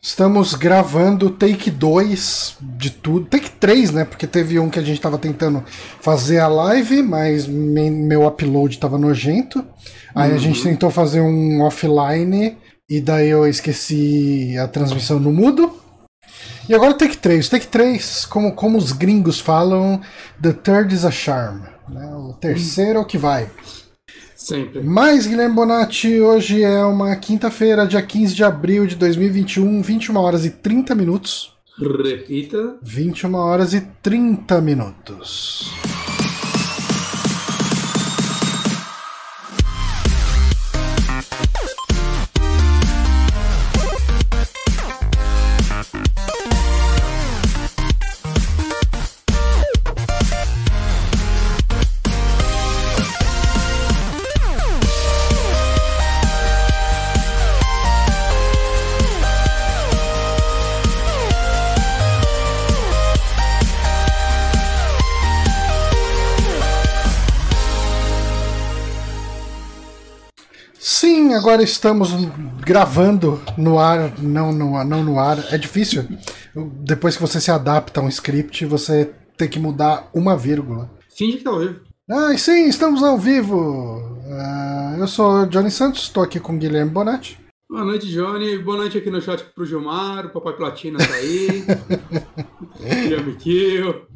Estamos gravando take 2 de tudo. Take 3, né? Porque teve um que a gente tava tentando fazer a live, mas me- meu upload tava nojento. Aí a gente tentou fazer um offline e daí eu esqueci a transmissão no mudo. E agora take 3. Take 3, como, como os gringos falam, the third is a charm. né? O terceiro é o que vai. Sempre. Mais Guilherme Bonatti, hoje é uma quinta-feira, dia 15 de abril de 2021, 21 horas e 30 minutos. Repita. 21 horas e 30 minutos. Agora estamos gravando no ar, não no, não no ar. É difícil. Depois que você se adapta a um script, você tem que mudar uma vírgula. Finge que tá ao vivo. Ah, e sim, estamos ao vivo. Ah, eu ssou Johnny Santos, estou aqui com Guilherme Bonatti. Boa noite, Johnny. Boa noite aqui no chat pro Gilmar. O Papai Platina tá aí. Guilherme Kill.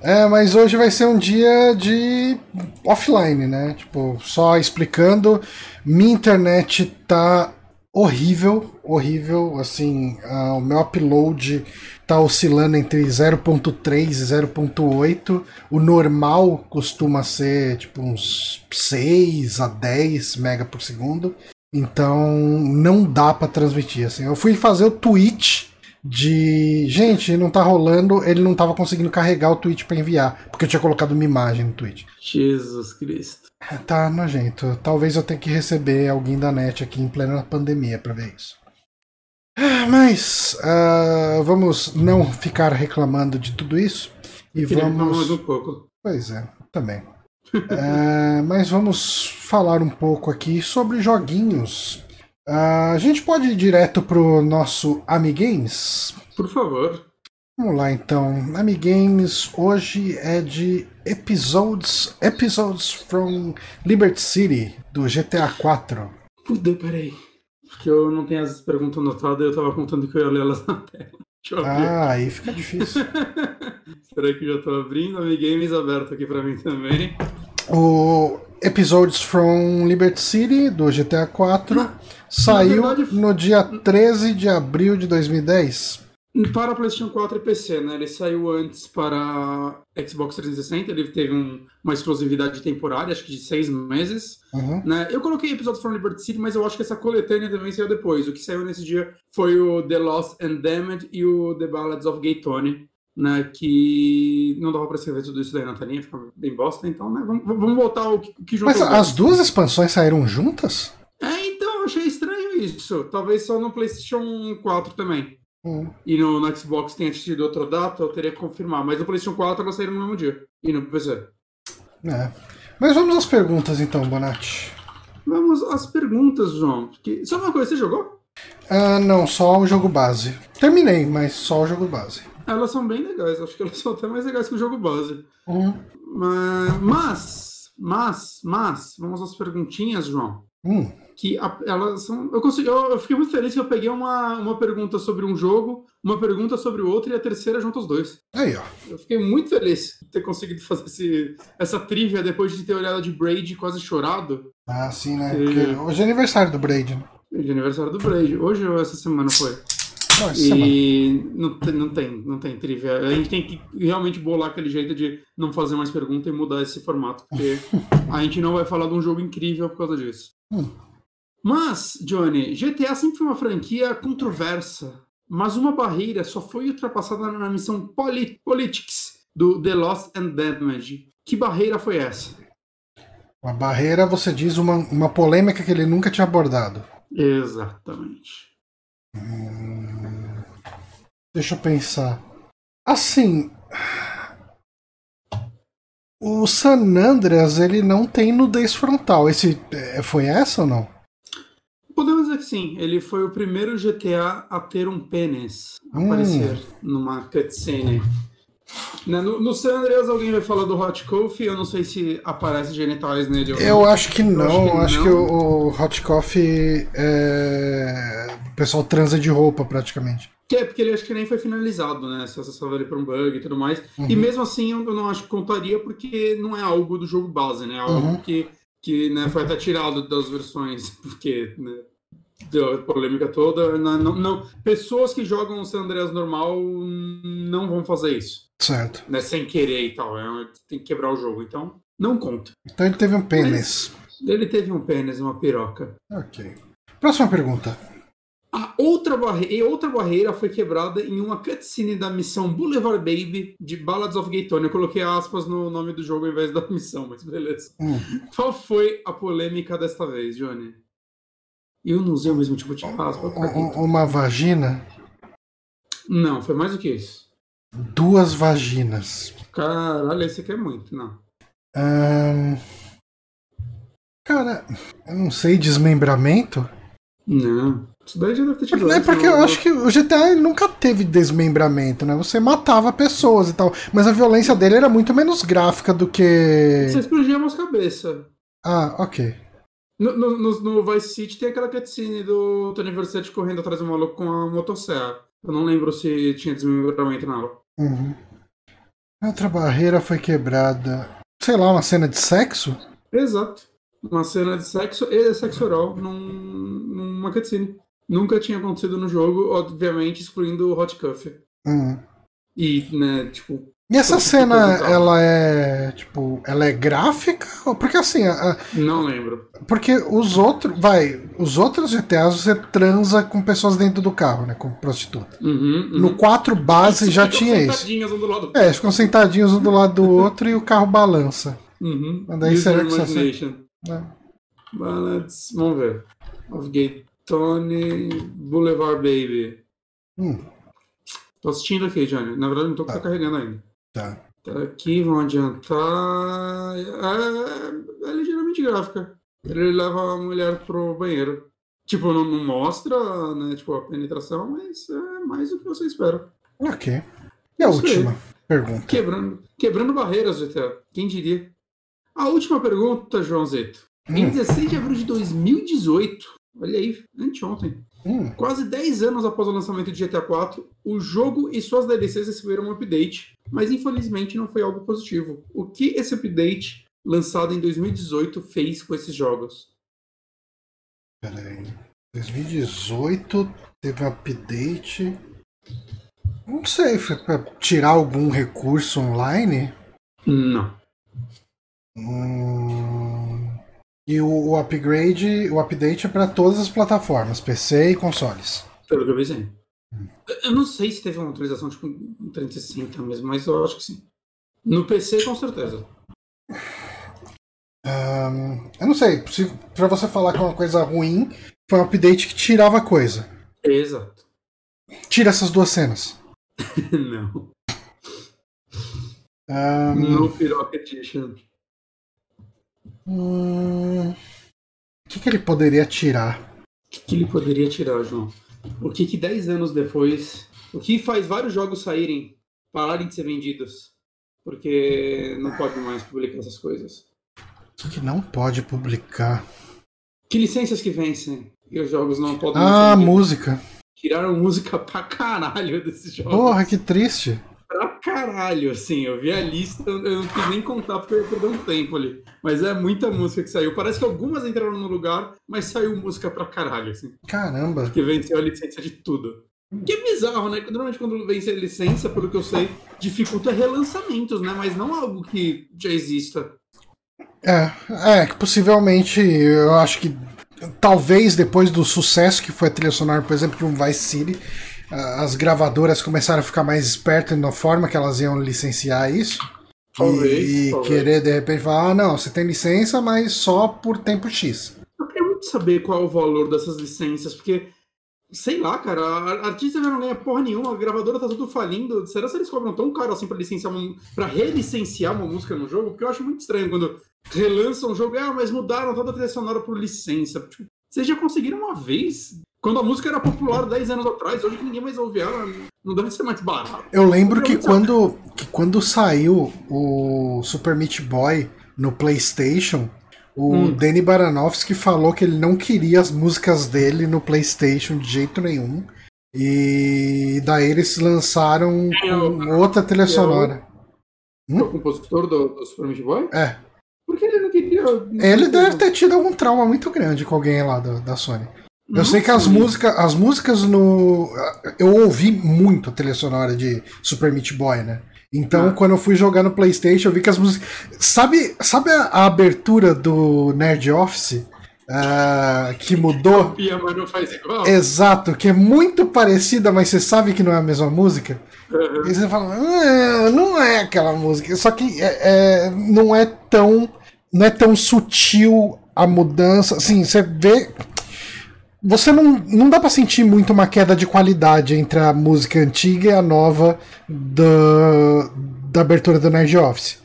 É, mas hoje vai ser um dia de offline, né? Tipo, só explicando, minha internet tá horrível, horrível, assim, ah, o meu upload tá oscilando entre 0.3 e 0.8. O normal costuma ser tipo uns 6 a 10 mega por segundo. Então não dá pra transmitir assim. Eu fui fazer o tweet de gente, não tá rolando, ele não tava conseguindo carregar o tweet pra enviar, porque eu tinha colocado uma imagem no tweet. Jesus Cristo. Tá nojento. Talvez eu tenha que receber alguém da net aqui em plena pandemia pra ver isso. Ah, Mas ah, vamos não ficar reclamando de tudo isso e vamos. um pouco. Pois é, também. É, mas vamos falar um pouco aqui sobre joguinhos. Ah, a gente pode ir direto pro nosso Amigames? Por favor. Vamos lá então. Amigames hoje é de episodes, episodes from Liberty City do GTA 4. Puta, peraí. Porque eu não tenho as perguntas anotadas eu tava contando que eu ia ler elas na tela. Deixa eu abrir. Ah, aí fica difícil. Espera aí que eu já tô abrindo. Amigames aberto aqui pra mim também. O Episodes from Liberty City do GTA 4 saiu verdade- no dia 13 de abril de 2010. Para PlayStation 4 e PC, né? Ele saiu antes para Xbox 360, ele teve um- uma exclusividade temporária, acho que de seis meses. Uhum. Né? Eu coloquei episódios from Liberty City, mas eu acho que essa coletânea também saiu depois. O que saiu nesse dia foi o The Lost and Damned e o The Ballads of Gay Tony, né? Que não dava pra escrever tudo isso daí na telinha, fica bem bosta, então, né? Vamos, vamos voltar ao que, que jogo Mas as duas expansões saíram juntas? É, então, eu achei estranho isso. Talvez só no PlayStation 4 também. Hum. E no, no Xbox tenha tido outra data, eu teria que confirmar. Mas no PlayStation 4 elas saíram no mesmo dia. E no PC. É. Mas vamos às perguntas então, Bonatti. Vamos às perguntas, João. Que... Só uma coisa, você jogou? Ah, não, só o jogo base. Terminei, mas só o jogo base. Elas são bem legais, acho que elas são até mais legais que o jogo base. Uhum. Mas, mas, mas, mas, vamos às perguntinhas, João. Hum. Que a- elas são. Eu, consegui, eu, eu fiquei muito feliz que eu peguei uma, uma pergunta sobre um jogo, uma pergunta sobre o outro e a terceira junto os dois. Aí, ó. Eu fiquei muito feliz de ter conseguido fazer esse, essa trivia depois de ter olhado de Braid e quase chorado. Ah, sim, né? Sim. Porque hoje é aniversário do Braid, né? De aniversário do Braid. Hoje ou essa semana foi? Semana. E não não tem, não tem trivia. A gente tem que realmente bolar aquele jeito de não fazer mais pergunta e mudar esse formato, porque a gente não vai falar de um jogo incrível por causa disso. Hum. Mas, Johnny, GTA sempre foi uma franquia controversa, mas uma barreira só foi ultrapassada na missão Poli- Politics do The Lost and Damage. Que barreira foi essa? Uma barreira, você diz, uma, uma polêmica que ele nunca tinha abordado. Exatamente. Hum, deixa eu pensar. Assim. O San Andreas, ele não tem nudez frontal. Esse, é, foi essa ou não? Podemos dizer que sim. Ele foi o primeiro GTA a ter um pênis Hum. aparecer numa cutscene. Né, No, no San Andreas alguém vai falar do Hot Coffee, eu não sei se aparece genitais nele ou Eu acho que não, acho que acho que, não. o, o Hot Coffee é... o pessoal transa de roupa praticamente. Que é porque ele acho que nem foi finalizado, né? Se acessava ele por um bug e tudo mais. E Uhum. mesmo assim eu eu não acho que contaria porque não é algo do jogo base, né? É algo Uhum. que, que né, foi até tirado das versões, porque né, deu a polêmica toda. Não, não, não- pessoas que jogam o San Andreas normal não vão fazer isso, Certo. né? Sem querer e tal. É, tem que quebrar o jogo. Então, não conta. Então ele teve um pênis. Ele teve um pênis, uma piroca. Ok. Próxima pergunta. A outra, e outra barreira foi quebrada em uma cutscene da missão Boulevard Baby de Ballads of Gay Tony. Eu coloquei aspas no nome do jogo ao invés da missão, mas beleza. Hum. Qual foi a polêmica desta vez, Johnny? Eu não usei o mesmo tipo de aspa. Uma vagina, Não, foi mais do que isso. duas vaginas. Caralho, esse aqui é muito, não. Cara, eu não sei, desmembramento? Não. Isso daí já deve ter. É antes, porque eu acho que o GTA nunca teve desmembramento, né? Você matava pessoas e tal. Mas a violência dele era muito menos gráfica do que. Você explodia umas cabeças. Ah, ok. No, no, no- no Vice City tem aquela cutscene do Tony Versetti correndo atrás do maluco com a motosserra. Eu não lembro se tinha desmembramento nela. Uhum. Outra barreira foi quebrada. Sei lá, uma cena de sexo? Exato. Uma cena de sexo e sexo oral num, numa cutscene. Nunca tinha acontecido no jogo, obviamente excluindo o Hot Coffee. Hum. E, né, tipo. E essa as cena, ela é. Tipo, ela é gráfica? Porque assim, a- Não lembro. porque os outros. Vai, os outros GTAs você transa com pessoas dentro do carro, né? Com prostituta. Uhum, uhum. No 4 base já tinha isso. um do lado do É, ficam sentadinhos um do lado do outro e o carro balança. Uhum. Daí será que você? Ballads, vamos ver. Of Gay Tony Boulevard Baby. Hum, Tô assistindo aqui, Johnny. Na verdade, não tô Tá. carregando ainda. tá. Tá aqui, vamos adiantar. É, é ligeiramente gráfica. Ele leva a mulher pro banheiro. Tipo, não, não mostra, né, tipo, a penetração, mas é mais do que você espera. Ok. E a Isso aí. última pergunta? Quebrando, quebrando barreiras, GTA. Quem diria? A última pergunta, João Zeto. Em Hum, 16 de abril de 2018, olha aí, anteontem, hum, quase 10 anos após o lançamento de GTA IV, o jogo e suas DLCs receberam um update, mas infelizmente não foi algo positivo. O que esse update, lançado em 2018, fez com esses jogos? peraí. 2018 teve um update. Não sei, foi pra tirar algum recurso online? Não. Hum, e o, o upgrade, o update é para todas as plataformas, PC e consoles. Pelo que eu vi, sim. Eu não sei se teve uma atualização tipo um 360 mesmo, mas eu acho que sim. No PC, com certeza. Ahn, eu não sei, se, pra você falar que é uma coisa ruim, foi um update que tirava coisa. Exato. Tira essas duas cenas. não. Ahn, No Piroca Edition. Hum, o que, que ele poderia tirar? O que, que ele poderia tirar, João? O que que 10 anos depois... O que faz vários jogos saírem, pararem de ser vendidos? Porque não pode mais publicar essas coisas. O que, não pode publicar? Que licenças que vencem e os jogos não podem Ah, música. Tiraram música pra caralho desses jogos. Porra, que triste. Caralho, assim. Eu vi a lista, eu não quis nem contar porque eu ia perder um tempo ali. Mas é muita música que saiu. Parece que algumas entraram no lugar, mas saiu música pra caralho, assim. Caramba. Porque venceu a licença de tudo. Que é bizarro, né? Normalmente quando vence a licença, pelo que eu sei, dificulta relançamentos, né? Mas não algo que já exista. É, é, que possivelmente eu acho que talvez depois do sucesso que foi a trilha sonora, por exemplo, de um Vice City, as gravadoras começaram a ficar mais espertas na forma que elas iam licenciar isso. Talvez, e talvez. querer de repente falar, ah, não, você tem licença, mas só por tempo X. Eu queria muito saber qual é o valor dessas licenças, porque, sei lá, cara, a artista já não ganha porra nenhuma, a gravadora tá tudo falindo. Será que eles cobram tão caro assim pra licenciar uma, pra relicenciar uma música no jogo? Porque eu acho muito estranho quando relançam um jogo, ah, mas mudaram toda a trilha sonora por licença. Tipo, Vocês já conseguiram uma vez? Quando a música era popular 10 anos atrás, hoje ninguém mais ouve ela, não deve ser mais barato. Eu lembro que quando, que quando saiu o Super Meat Boy no PlayStation, o hum. Danny Baranovsky falou que ele não queria as músicas dele no PlayStation de jeito nenhum. E daí eles lançaram com outra trilha sonora. Hum? O compositor do, do Super Meat Boy? É. Por que ele não queria. Ele deve ter tido algum trauma muito grande com alguém lá da, da Sony. Eu sei que as músicas, as músicas no. Eu ouvi muito a trilha sonora de Super Meat Boy, né? Então, ah. quando eu fui jogar no PlayStation, eu vi que as músicas. Sabe, sabe a, a abertura do Nerd Office? Uh, que mudou. Copia, mas não faz igual. Exato, que é muito parecida, mas você sabe que não é a mesma música. Uhum. E você fala, ah, não é aquela música. Só que é, é, não é tão. Não é tão sutil a mudança. Assim, você vê você não, não dá para sentir muito uma queda de qualidade entre a música antiga e a nova da, da abertura do Nerd Office.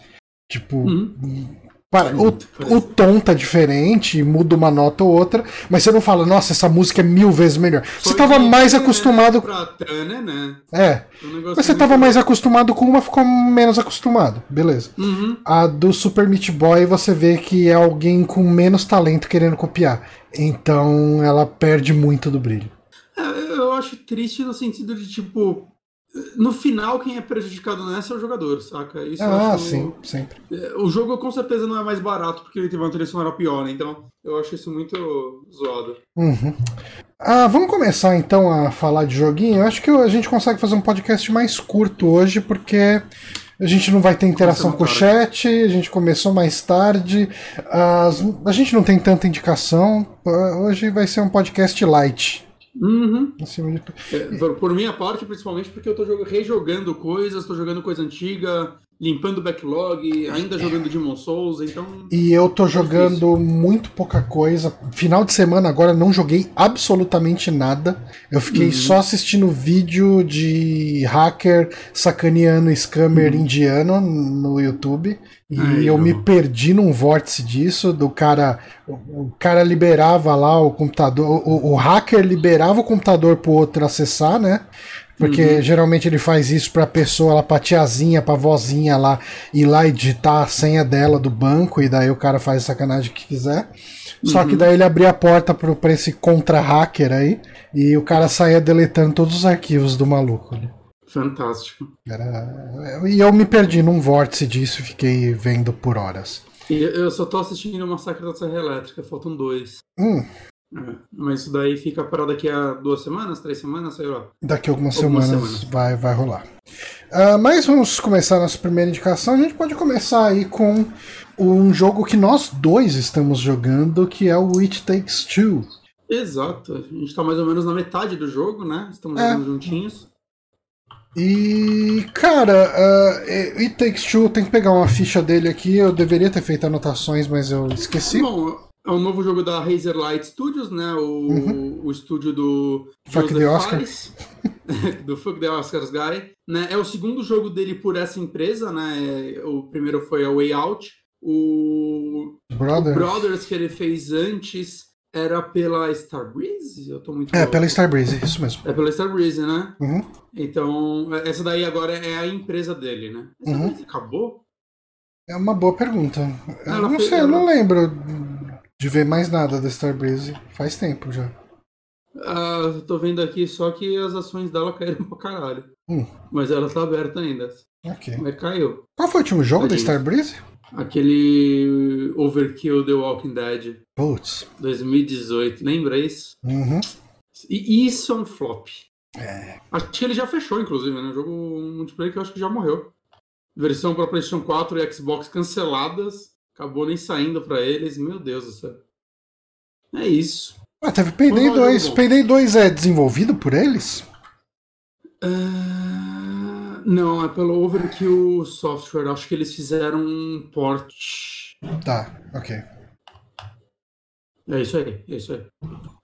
Tipo, uhum. Para, o, o tom tá diferente, muda uma nota ou outra, mas você não fala, nossa, essa música é mil vezes melhor. Foi você tava mais acostumado. Né? É. Um mas você tava mais acostumado com uma, ficou menos acostumado. Beleza. Uhum. A do Super Meat Boy você vê que é alguém com menos talento querendo copiar. Então ela perde muito do brilho. É, eu acho triste no sentido de, tipo, no final, quem é prejudicado nessa é o jogador, saca? Isso ah, sim, sempre. É, o jogo com certeza não é mais barato porque ele teve uma trilha sonora pior, né? Então eu acho isso muito zoado. Uhum. Ah, vamos começar então a falar de joguinho. Eu acho que a gente consegue fazer um podcast mais curto hoje porque a gente não vai ter interação com o chat, a gente começou mais tarde, as, a gente não tem tanta indicação. Hoje vai ser um podcast light. Uhum. De... É, por, minha parte, principalmente porque eu tô rejogando coisas, tô jogando coisa antiga, limpando backlog, ainda jogando Demon Souls, então. E eu tô jogando muito pouca coisa. Final de semana agora não joguei absolutamente nada. Eu fiquei uhum. só assistindo vídeo de hacker sacaneando scammer uhum. indiano no YouTube. E Ai, eu, me perdi num vórtice disso, do cara. O cara liberava lá o computador. O, o hacker liberava o computador pro outro acessar, né? Porque uhum. geralmente ele faz isso pra pessoa, lá, pra tiazinha, pra vozinha lá, ir lá e digitar a senha dela do banco, e daí o cara faz a sacanagem que quiser. Uhum. Só que uhum. daí ele abria a porta pro, pra esse contra-hacker aí, e o cara saía deletando todos os arquivos do maluco ali. Fantástico. Era... E eu me perdi num vórtice disso e fiquei vendo por horas. Eu só tô assistindo o Massacre da Serra Elétrica, faltam dois. Hum. É, mas isso daí fica para daqui a duas semanas, três semanas, sei lá. Daqui a algumas, algumas semanas, semanas, Vai, vai rolar. Uh, mas vamos começar a nossa primeira indicação. A gente pode começar aí com um jogo que nós dois estamos jogando, que é o It Takes Two. Exato. A gente está mais ou menos na metade do jogo, né? Estamos é. jogando juntinhos. E, cara, uh, It Takes Two, tem que pegar uma ficha dele aqui. Eu deveria ter feito anotações, mas eu esqueci. Bom, é um novo jogo da Razer Light Studios, né? O, uhum. o estúdio do Fuck the Oscars. do Fuck the Oscars Guy. Né? É o segundo jogo dele por essa empresa, né? O primeiro foi a Way Out. O Brothers, o Brothers que ele fez antes era pela Starbreeze? Eu tô muito. É, pela Starbreeze, isso mesmo. É pela Starbreeze, né? Uhum. Então, essa daí agora é a empresa dele, né? Essa uhum. acabou? É uma boa pergunta. Eu não sei, eu não lembro de ver mais nada da Starbreeze faz tempo já. Ah, tô vendo aqui só que as ações dela caíram pra caralho. Hum. Mas ela tá aberta ainda. Ok. Mas caiu. Qual foi o último jogo da Starbreeze? Aquele Overkill The Walking Dead. Putz. 2018, lembra isso? Uhum. E isso é um flop. É. Acho que ele já fechou, inclusive, né? O jogo multiplayer que eu acho que já morreu. Versão para PlayStation 4 e Xbox canceladas. Acabou nem saindo para eles. Meu Deus do céu. É isso. Ah, teve Payday 2. Payday 2 é desenvolvido por eles? Uh, não, é pelo Overkill Software. Acho que eles fizeram um port. Tá, ok. É isso aí, é isso aí.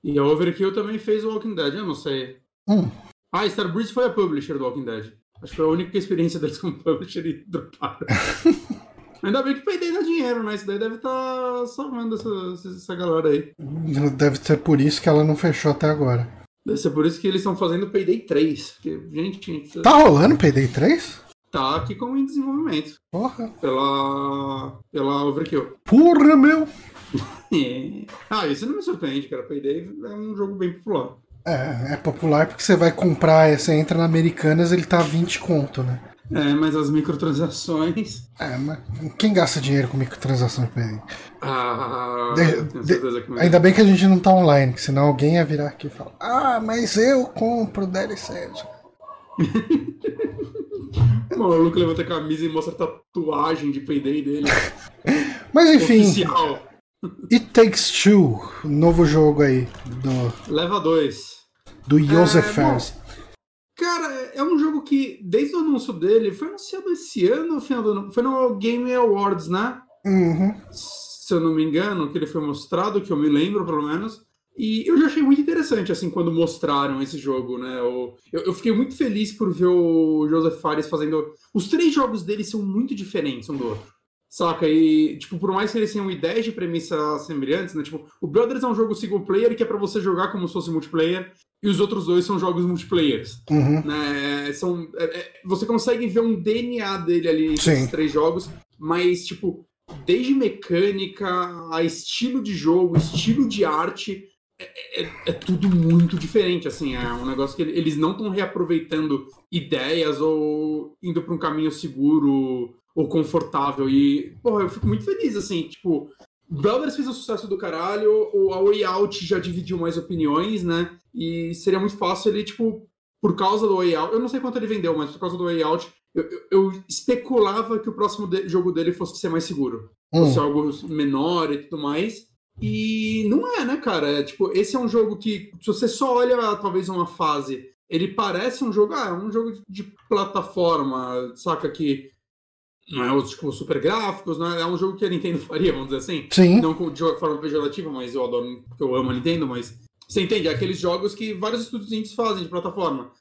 E a Overkill também fez o Walking Dead, eu não sei. Hum. Ah, Starbreeze foi a publisher do Walking Dead. Acho que foi a única experiência deles como publisher e droparam. Ainda bem que Payday dá dinheiro, né? Isso daí deve estar tá salvando essa, essa galera aí. Deve ser por isso que ela não fechou até agora. Deve ser por isso que eles estão fazendo Payday 3. Porque, gente. Tá rolando Payday 3? Tá aqui como em desenvolvimento. Porra. Pela. pela Overkill. Porra, meu! é. Ah, isso não me surpreende, cara. Payday é um jogo bem popular. É, é popular porque você vai comprar, você entra na Americanas, ele tá 20 conto, né? É, mas as microtransações. É, mas quem gasta dinheiro com microtransações pra Ah, de, de, ainda bem que a gente não tá online, senão alguém ia virar aqui e falar: Ah, mas eu compro DLC. o maluco levanta a camisa e mostra a tatuagem de Payday dele. mas enfim. Oficial. It Takes Two, novo jogo aí. Do... Leva dois. Do Joseph é, Fares. Cara, é um jogo que, desde o anúncio dele, foi anunciado esse ano, final do ano, foi no Game Awards, né? Uhum. Se eu não me engano, que ele foi mostrado, que eu me lembro, pelo menos. E eu já achei muito interessante, assim, quando mostraram esse jogo, né? Eu, eu, fiquei muito feliz por ver o Joseph Fares fazendo. Os três jogos dele são muito diferentes um do outro. Saca? E, tipo, por mais que eles tenham ideias de premissa semelhantes, né? Tipo, o Brothers é um jogo single player que é para você jogar como se fosse multiplayer, e os outros dois são jogos multiplayers. Uhum. Né? São, é, é, você consegue ver um DNA dele ali nesses três jogos, mas, tipo, desde mecânica, a estilo de jogo, estilo de arte, é, é, é, tudo muito diferente, assim, é um negócio que eles não estão reaproveitando ideias ou indo para um caminho seguro ou confortável. E, porra, eu fico muito feliz, assim, tipo, Brothers fez um sucesso do caralho, o A Way Out já dividiu mais opiniões, né? E seria muito fácil ele, tipo, por causa do Way Out, eu não sei quanto ele vendeu, mas por causa do Way Out, eu, eu, eu especulava que o próximo de, jogo dele fosse ser mais seguro. Hum. Fosse algo menor e tudo mais. E não é, né, cara? É, tipo, esse é um jogo que, se você só olha talvez uma fase, ele parece um jogo, ah, é um jogo de plataforma, saca? Que não é tipo super gráficos, não é, é um jogo que a Nintendo faria, vamos dizer assim. Sim. Não de forma pejorativa, mas eu adoro, porque eu amo a Nintendo, mas você entende? É aqueles jogos que vários estúdios fazem de plataforma.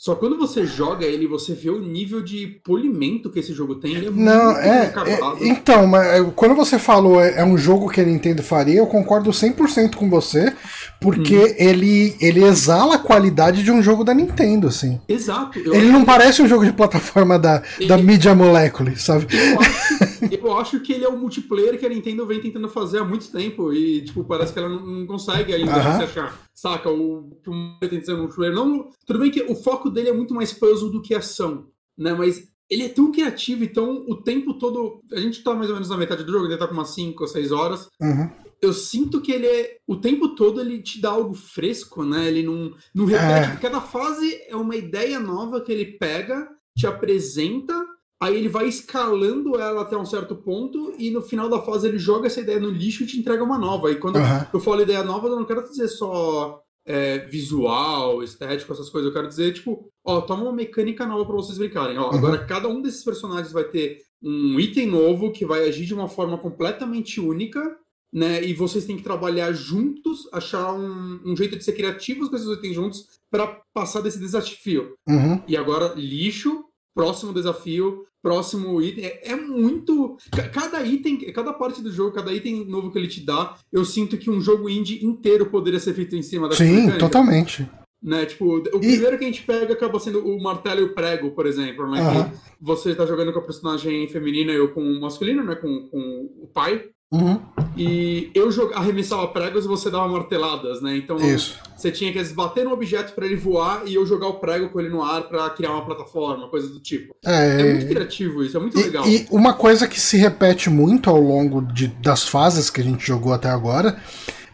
Só quando você joga ele, você vê o nível de polimento que esse jogo tem. Ele é não, muito é, é, Então, mas é, quando você falou é, é, um jogo que a Nintendo faria, eu concordo 100% com você, porque hum. ele, ele exala a qualidade de um jogo da Nintendo, assim. Exato. Ele não parece um jogo de plataforma da, ele... da Media Molecule, sabe? Eu acho, eu acho, que ele é o multiplayer que a Nintendo vem tentando fazer há muito tempo e, tipo, parece que ela não, não consegue ainda uh -huh. se achar. Saca? O que o Mario no trailer. Não, tudo bem que o foco dele é muito mais puzzle do que ação, né? Mas ele é tão criativo, então o tempo todo. A gente tá mais ou menos na metade do jogo, ele tá com umas 5 ou 6 horas. Uhum. Eu sinto que ele é. O tempo todo ele te dá algo fresco, né? Ele não, não repete. É. Cada fase é uma ideia nova que ele pega, te apresenta Aí ele vai escalando ela até um certo ponto e no final da fase ele joga essa ideia no lixo e te entrega uma nova. E quando uhum. eu falo ideia nova, eu não quero dizer só é, visual, estético, essas coisas. Eu quero dizer, tipo, ó, toma uma mecânica nova para vocês brincarem. Ó, uhum. Agora cada um desses personagens vai ter um item novo que vai agir de uma forma completamente única, né? E vocês têm que trabalhar juntos, achar um, um jeito de ser criativos com esses itens juntos para passar desse desafio. Uhum. E agora, lixo, próximo desafio, próximo item. É, é, muito. Cada item, cada parte do jogo, cada item novo que ele te dá, eu sinto que um jogo indie inteiro poderia ser feito em cima da Sim, mecânica. totalmente. Né? Tipo, o e... primeiro que a gente pega acaba sendo o martelo e o prego, por exemplo, né? Uhum. você tá jogando com a personagem feminina e eu com o masculino, né? Com, com o pai. Uhum. E eu arremessava pregos e você dava marteladas, né? Então Isso. você tinha que bater no objeto para ele voar e eu jogar o prego com ele no ar para criar uma plataforma, coisa do tipo. É, é muito criativo isso, é muito e, legal. E uma coisa que se repete muito ao longo de, das fases que a gente jogou até agora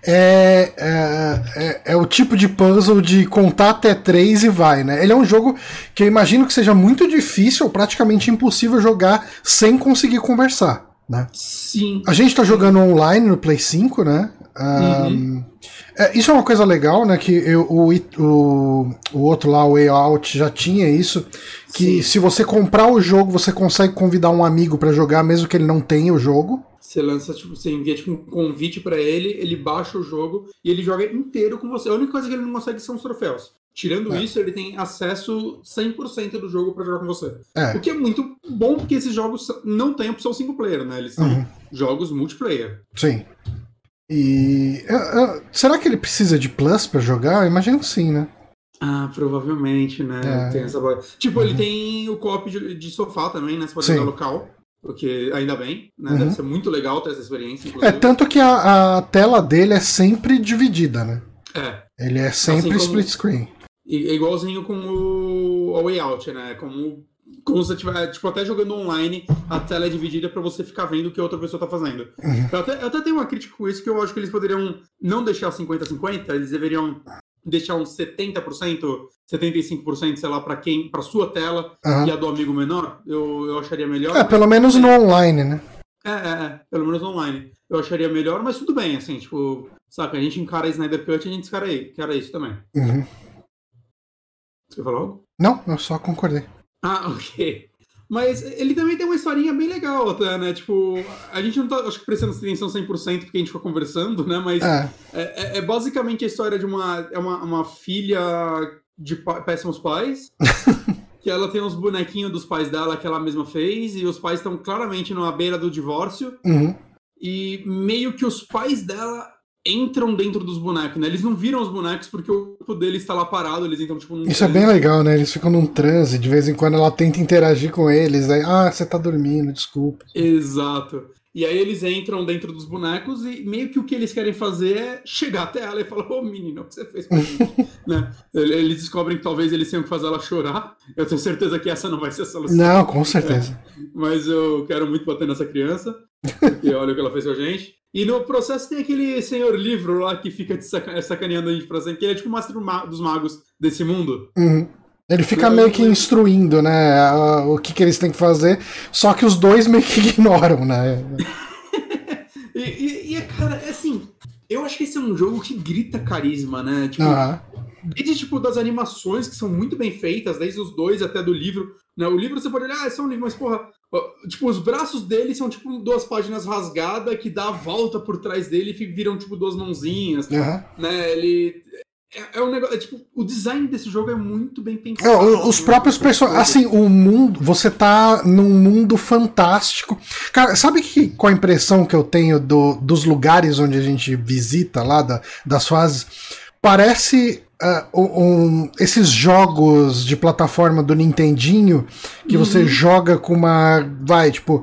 é, é, é, é, o tipo de puzzle de contar até três e vai, né? Ele é um jogo que eu imagino que seja muito difícil ou praticamente impossível jogar sem conseguir conversar né? Sim. A gente tá jogando online no Play 5, né? Um, uhum. é, isso é uma coisa legal, né? Que eu, o, o, o outro lá, o Way Out, já tinha isso. Que Sim. se você comprar o jogo, você consegue convidar um amigo para jogar, mesmo que ele não tenha o jogo. Você lança, tipo, você envia tipo, um convite para ele, ele baixa o jogo e ele joga inteiro com você. A única coisa que ele não consegue são os troféus. Tirando É. isso, ele tem acesso 100% do jogo pra jogar com você. É. O que é muito bom, porque esses jogos não têm opção single player, né? Eles são Uhum. jogos multiplayer. Sim. E. eu- eu- será que ele precisa de Plus pra jogar? Eu imagino que sim, né? Ah, provavelmente, né? É. Tem essa... Tipo, ele Uhum. tem o co-op de, de sofá também, né? Você pode Sim. jogar local. Porque ainda bem, né? Uhum. Deve ser muito legal ter essa experiência, É, inclusive. tanto que a, a tela dele é sempre dividida, né? É. Ele é sempre Assim como- split screen. É igualzinho com o a Way Out, né? Como, como se você tiver, tipo, até jogando online, a tela é dividida pra você ficar vendo o que a outra pessoa tá fazendo. Uhum. Eu, até, eu até tenho uma crítica com isso, que eu acho que eles poderiam não deixar 50-50, eles deveriam deixar uns 70%, 75%, sei lá, pra quem, pra sua tela Aham. e a do amigo menor, eu, eu acharia melhor. É, pelo menos no online, né? É, é, é, pelo menos online. Eu acharia melhor, mas tudo bem, assim, tipo, saca, a gente encara Snyder Cut e a gente encara, encara isso também. Uhum. Você falou algo? Não, eu só concordei. Ah, ok. Mas ele também tem uma historinha bem legal até, né? Tipo, a gente não tá, acho que prestando atenção 100% porque a gente foi conversando, né? Mas É, é, é- é basicamente a história de uma, é uma, uma filha de péssimos pais. que ela tem uns bonequinhos dos pais dela que ela mesma fez. E os pais estão claramente na beira do divórcio. uhum. E meio que os pais dela entram dentro dos bonecos, né? Eles não viram os bonecos porque o corpo deles está lá parado. Eles entram, tipo, num Isso é bem legal, né? Eles ficam num transe, de vez em quando ela tenta interagir com eles, aí, ah, você tá dormindo, desculpa. Exato. E aí eles entram dentro dos bonecos e meio que o que eles querem fazer é chegar até ela e falar, ô menino, o que você fez com né? Eles descobrem que talvez eles tenham que fazer ela chorar. Eu tenho certeza que essa não vai ser a solução. Não, com certeza. Mas eu quero muito bater nessa criança, porque olha o que ela fez com a gente. E no processo tem aquele senhor livro lá que fica saca- sacaneando a gente pra sempre, que ele é tipo o mestre ma- dos magos desse mundo. Uhum. Ele fica meio que instruindo, né, o que, que eles têm que fazer, só que os dois meio que ignoram, né? E, e, e, cara, é assim, eu acho que esse é um jogo que grita carisma, né? Tipo, Aham. Desde, tipo, das animações que são muito bem feitas, desde os dois até do livro. Né? O livro você pode olhar, ah, é só um livro, mas, porra, tipo, os braços dele são, tipo, duas páginas rasgadas que dá a volta por trás dele e viram, tipo, duas mãozinhas, aham. né? Ele... É, é um negócio... É, tipo, o design desse jogo é muito bem É, pensado. o- os próprios personagens. Assim, o mundo. Você tá num mundo fantástico. Cara, sabe que, qual a impressão que eu tenho do- dos lugares onde a gente visita lá, da- das fases? Parece. Ah, um- esses jogos de plataforma do Nintendinho que você Uhum. joga com uma. Vai, tipo.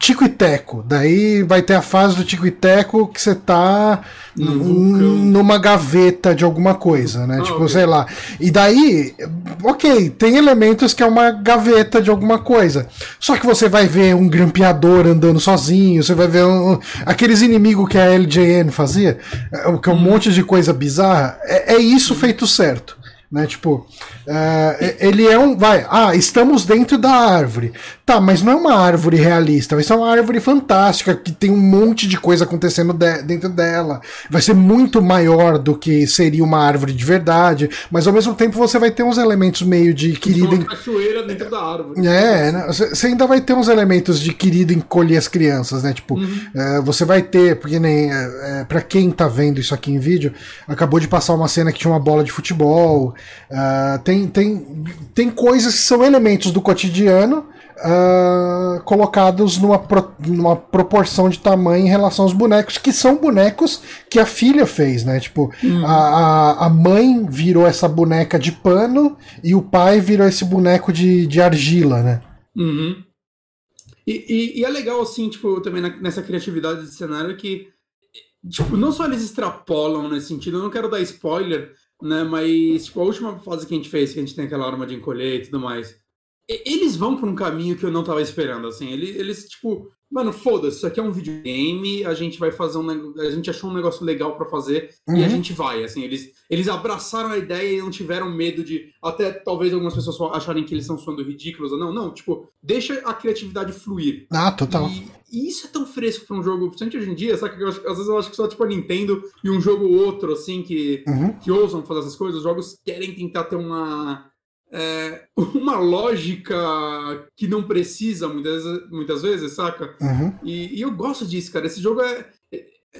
Tico e Teco. Daí vai ter a fase do Tico e Teco que você tá numa gaveta de alguma coisa, né? Ah, tipo, ok. sei lá. E daí, ok, tem elementos que é uma gaveta de alguma coisa. Só que você vai ver um grampeador andando sozinho, você vai ver um- aqueles inimigos que a LJN fazia, é, que é um monte de coisa bizarra. É, é isso feito certo. Né, tipo, é, ele é um. Vai, ah, estamos dentro da árvore. Tá, mas não é uma árvore realista, vai ser uma árvore fantástica, que tem um monte de coisa acontecendo de- dentro dela. Vai ser muito maior do que seria uma árvore de verdade, mas ao mesmo tempo você vai ter uns elementos meio de querido. Uma cachoeira dentro da árvore. É, né, você ainda vai ter uns elementos de querido encolher as crianças, né? Tipo, é, você vai ter, porque nem. É, para quem tá vendo isso aqui em vídeo, acabou de passar uma cena que tinha uma bola de futebol. ah, tem, tem, tem coisas que são elementos do cotidiano. Ah, colocados numa, pro- numa proporção de tamanho em relação aos bonecos, que são bonecos que a filha fez, né? Tipo, a, a, a mãe virou essa boneca de pano e o pai virou esse boneco de, de argila, né? Uhum. E, e- e é legal, assim, tipo, também na- nessa criatividade de cenário que, tipo, não só eles extrapolam nesse sentido, eu não quero dar spoiler, né, mas, tipo, a última fase que a gente fez, que a gente tem aquela arma de encolher e tudo mais, eles vão por um caminho que eu não tava esperando, assim, eles, eles tipo, mano, foda-se, isso aqui é um videogame, a gente vai fazer um a gente achou um negócio legal pra fazer e a Uhum. gente vai, assim, eles, eles abraçaram a ideia e não tiveram medo de, até talvez algumas pessoas acharem que eles estão soando ridículos ou não, não, tipo, deixa a criatividade fluir. Ah, total. E, e isso é tão fresco pra um jogo, principalmente hoje em dia, sabe? Que eu acho- às vezes eu acho que só tipo a Nintendo e um jogo ou outro, assim, que, Uhum. que ousam fazer essas coisas, os jogos querem tentar ter uma. É, uma lógica que não precisa muitas, muitas vezes, saca? Uhum. E, e eu gosto disso, cara. Esse jogo é.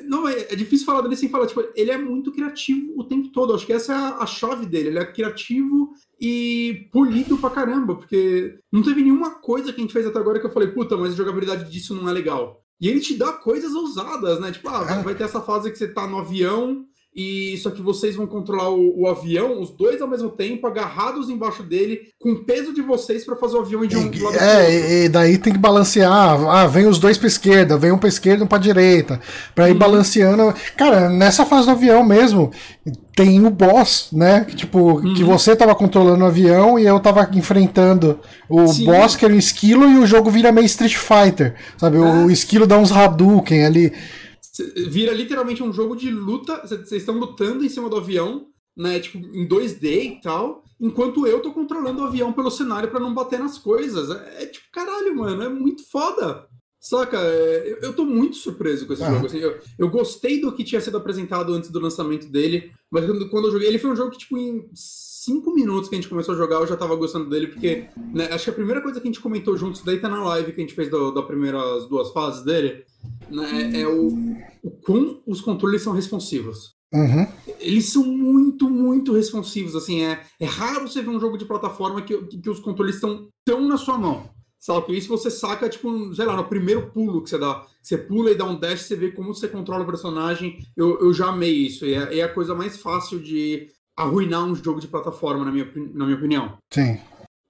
Não, é, é, difícil falar dele sem falar. Tipo, ele é muito criativo o tempo todo. Acho que essa é a, a chave dele. Ele é criativo e polido pra caramba, porque não teve nenhuma coisa que a gente fez até agora que eu falei, puta, mas a jogabilidade disso não é legal. E ele te dá coisas ousadas, né? Tipo, ah, vai ter essa fase que você tá no avião e só que vocês vão controlar o, o, avião, os dois ao mesmo tempo, agarrados embaixo dele, com o peso de vocês para fazer o avião ir de um lado É, e daí tem que balancear. Ah, vem os dois pra esquerda, vem um pra esquerda e um pra direita. Pra ir uhum. balanceando. Cara, nessa fase do avião mesmo, tem o boss, né? Tipo, uhum. que você tava controlando o avião e eu tava enfrentando o Sim. boss, que era um esquilo, e o jogo vira meio Street Fighter. Sabe? O, o esquilo dá uns Hadouken ali. Vira literalmente um jogo de luta. Vocês estão lutando em cima do avião, né? Tipo, em 2D e tal. Enquanto eu tô controlando o avião pelo cenário para não bater nas coisas. É, é, tipo, caralho, mano, é muito foda. Saca? É, eu, eu tô muito surpreso com esse jogo. Assim, eu, eu gostei do que tinha sido apresentado antes do lançamento dele, mas quando, quando eu joguei, ele foi um jogo que, tipo, em cinco minutos que a gente começou a jogar, eu já tava gostando dele, porque né, acho que a primeira coisa que a gente comentou juntos, daí tá na live que a gente fez do, da primeiras duas fases dele, né, é o, o quão os controles são responsivos. Uhum. Eles são muito, muito responsivos. Assim, é, é raro você ver um jogo de plataforma que, que, que os controles estão tão na sua mão. Sabe? Que isso você saca, tipo, sei lá, no primeiro pulo que você dá. Você pula e dá um dash, você vê como você controla o personagem. Eu, eu já amei isso. E é, é a coisa mais fácil de arruinar um jogo de plataforma, na minha, na minha opinião. Sim.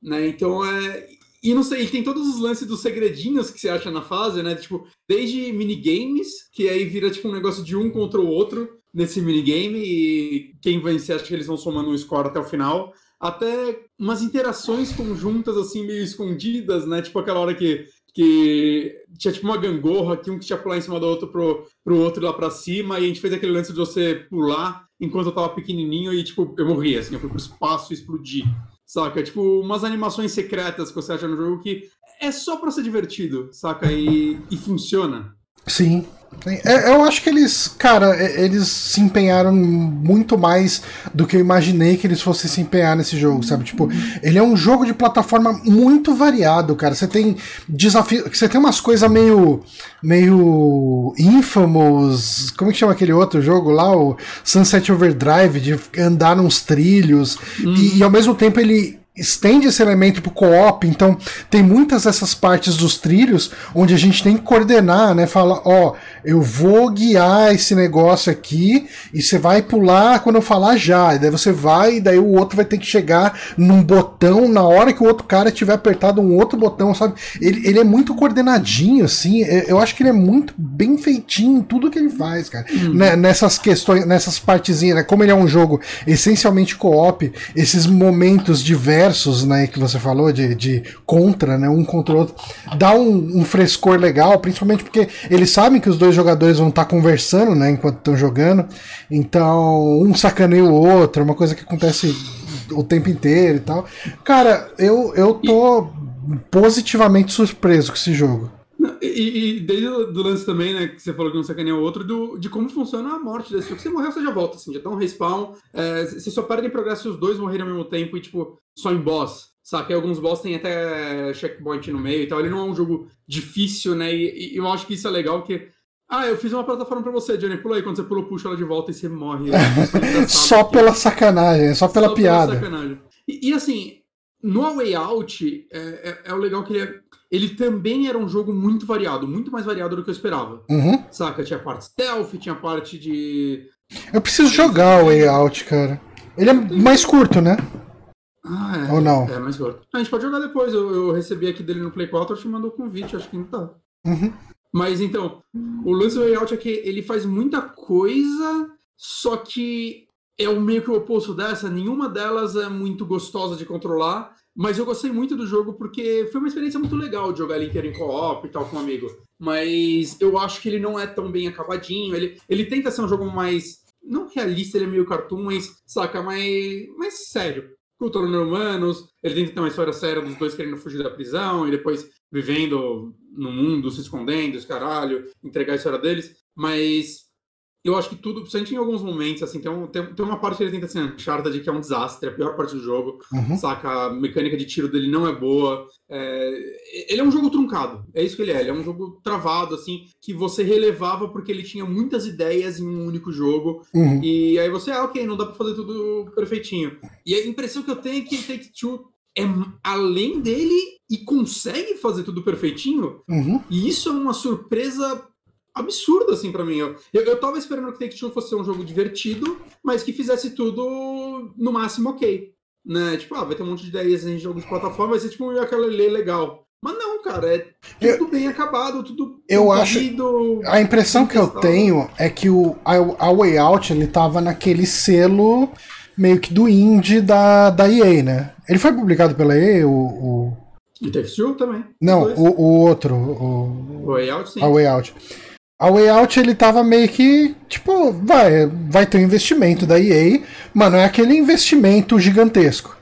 Né? Então é. E não sei, tem todos os lances dos segredinhos que você acha na fase, né? Tipo, desde minigames, que aí vira tipo um negócio de um contra o outro nesse minigame, e quem vencer acha que eles vão somando um score até o final. Até umas interações conjuntas, assim, meio escondidas, né? Tipo aquela hora que, que tinha tipo uma gangorra, que um que tinha pular em cima do outro pro, pro outro lá pra cima, e a gente fez aquele lance de você pular enquanto eu tava pequenininho e, tipo, eu morri, assim, eu fui pro espaço e explodi. Saca? Tipo, umas animações secretas que você acha no jogo que é só pra ser divertido, saca? E, e funciona. Sim. É, eu acho que eles, cara, eles se empenharam muito mais do que eu imaginei que eles fossem se empenhar nesse jogo, sabe? Tipo, ele é um jogo de plataforma muito variado, cara. Você tem desafio, você tem umas coisas meio meio infamous, como é que chama aquele outro jogo lá, o Sunset Overdrive, de andar nos trilhos, hum. e, e ao mesmo tempo ele estende esse elemento pro co-op, então tem muitas dessas partes dos trilhos onde a gente tem que coordenar, né? Fala, ó, eu vou guiar esse negócio aqui e você vai pular quando eu falar já. E daí você vai e daí o outro vai ter que chegar num botão na hora que o outro cara tiver apertado um outro botão, sabe? Ele, ele é muito coordenadinho, assim. Eu acho que ele é muito bem feitinho em tudo que ele faz, cara. Uhum. Né, nessas questões, nessas partezinhas, né? Como ele é um jogo essencialmente co-op, esses momentos diversos, né, que você falou, de, de contra, né? Um contra o outro, dá um, um frescor legal, principalmente porque eles sabem que os dois dois jogadores vão estar tá conversando, né, enquanto estão jogando. Então, um sacaneia o outro, é uma coisa que acontece o tempo inteiro e tal. Cara, eu, eu tô positivamente surpreso com esse jogo. E, e, desde o do lance também, né, que você falou que não sacaneia o outro, do, de como funciona a morte desse jogo. Você morreu, você já volta, assim, já dá um respawn. É, você só perde em progresso se os dois morrerem ao mesmo tempo e, tipo, só em boss. Saca? E alguns boss tem até checkpoint no meio e tal. Ele não é um jogo difícil, né? E, e eu acho que isso é legal, porque ah, eu fiz uma plataforma pra você, Johnny. Pula aí. Quando você pula, puxa ela de volta e você morre. É só pela sacanagem, só pela só piada. Pela sacanagem. E, e, assim, no Way Out, é, é, é, o legal que ele, é, ele também era um jogo muito variado, muito mais variado do que eu esperava. Uhum. Saca? Tinha parte stealth, tinha parte de. Eu preciso jogar o Way Out, cara. Ele é mais curto, né? Ah, é. Ou não? É mais curto. A gente pode jogar depois. Eu, eu recebi aqui dele no Play 4, eu te mandou o convite, acho que não tá. Uhum. Mas então, o lance do layout é que ele faz muita coisa, só que é o meio que o oposto dessa. Nenhuma delas é muito gostosa de controlar. Mas eu gostei muito do jogo porque foi uma experiência muito legal de jogar ele inteiro em co-op e tal com um amigo. Mas eu acho que ele não é tão bem acabadinho. Ele, ele tenta ser um jogo mais. Não realista, ele é meio cartoon, mas, saca, mais, mais sério. Controlando humanos, ele tenta ter uma história séria dos dois querendo fugir da prisão e depois vivendo no mundo, se escondendo, os caralho, entregar a história deles, mas eu acho que tudo, principalmente em alguns momentos, assim, tem, um, tem, tem uma parte que ele tenta ser assim, Uncharted que é um desastre, a pior parte do jogo, uhum. saca? A mecânica de tiro dele não é boa. É, ele é um jogo truncado, é isso que ele é. Ele é um jogo travado, assim, que você relevava porque ele tinha muitas ideias em um único jogo. Uhum. E aí você, ah, ok, não dá pra fazer tudo perfeitinho. E a impressão que eu tenho é que Take-Two é além dele e consegue fazer tudo perfeitinho. Uhum. E isso é uma surpresa absurda, assim, para mim. Eu, eu, eu tava esperando que Take-Two fosse um jogo divertido, mas que fizesse tudo no máximo ok. Né? Tipo, ah, vai ter um monte de ideias em jogos de plataforma, vai ser tipo aquela lei legal. Mas não, cara, é tudo eu, bem acabado, tudo Eu acho. A impressão que eu tenho é que o a, a Way Out ele tava naquele selo meio que do indie da, da EA, né? Ele foi publicado pela EA, o. o... E Take-Two também. Não, o, o outro. O, o Way Out, sim. A Way Out. A Way Out ele tava meio que, tipo, vai, vai ter um investimento da EA, mano, é aquele investimento gigantesco.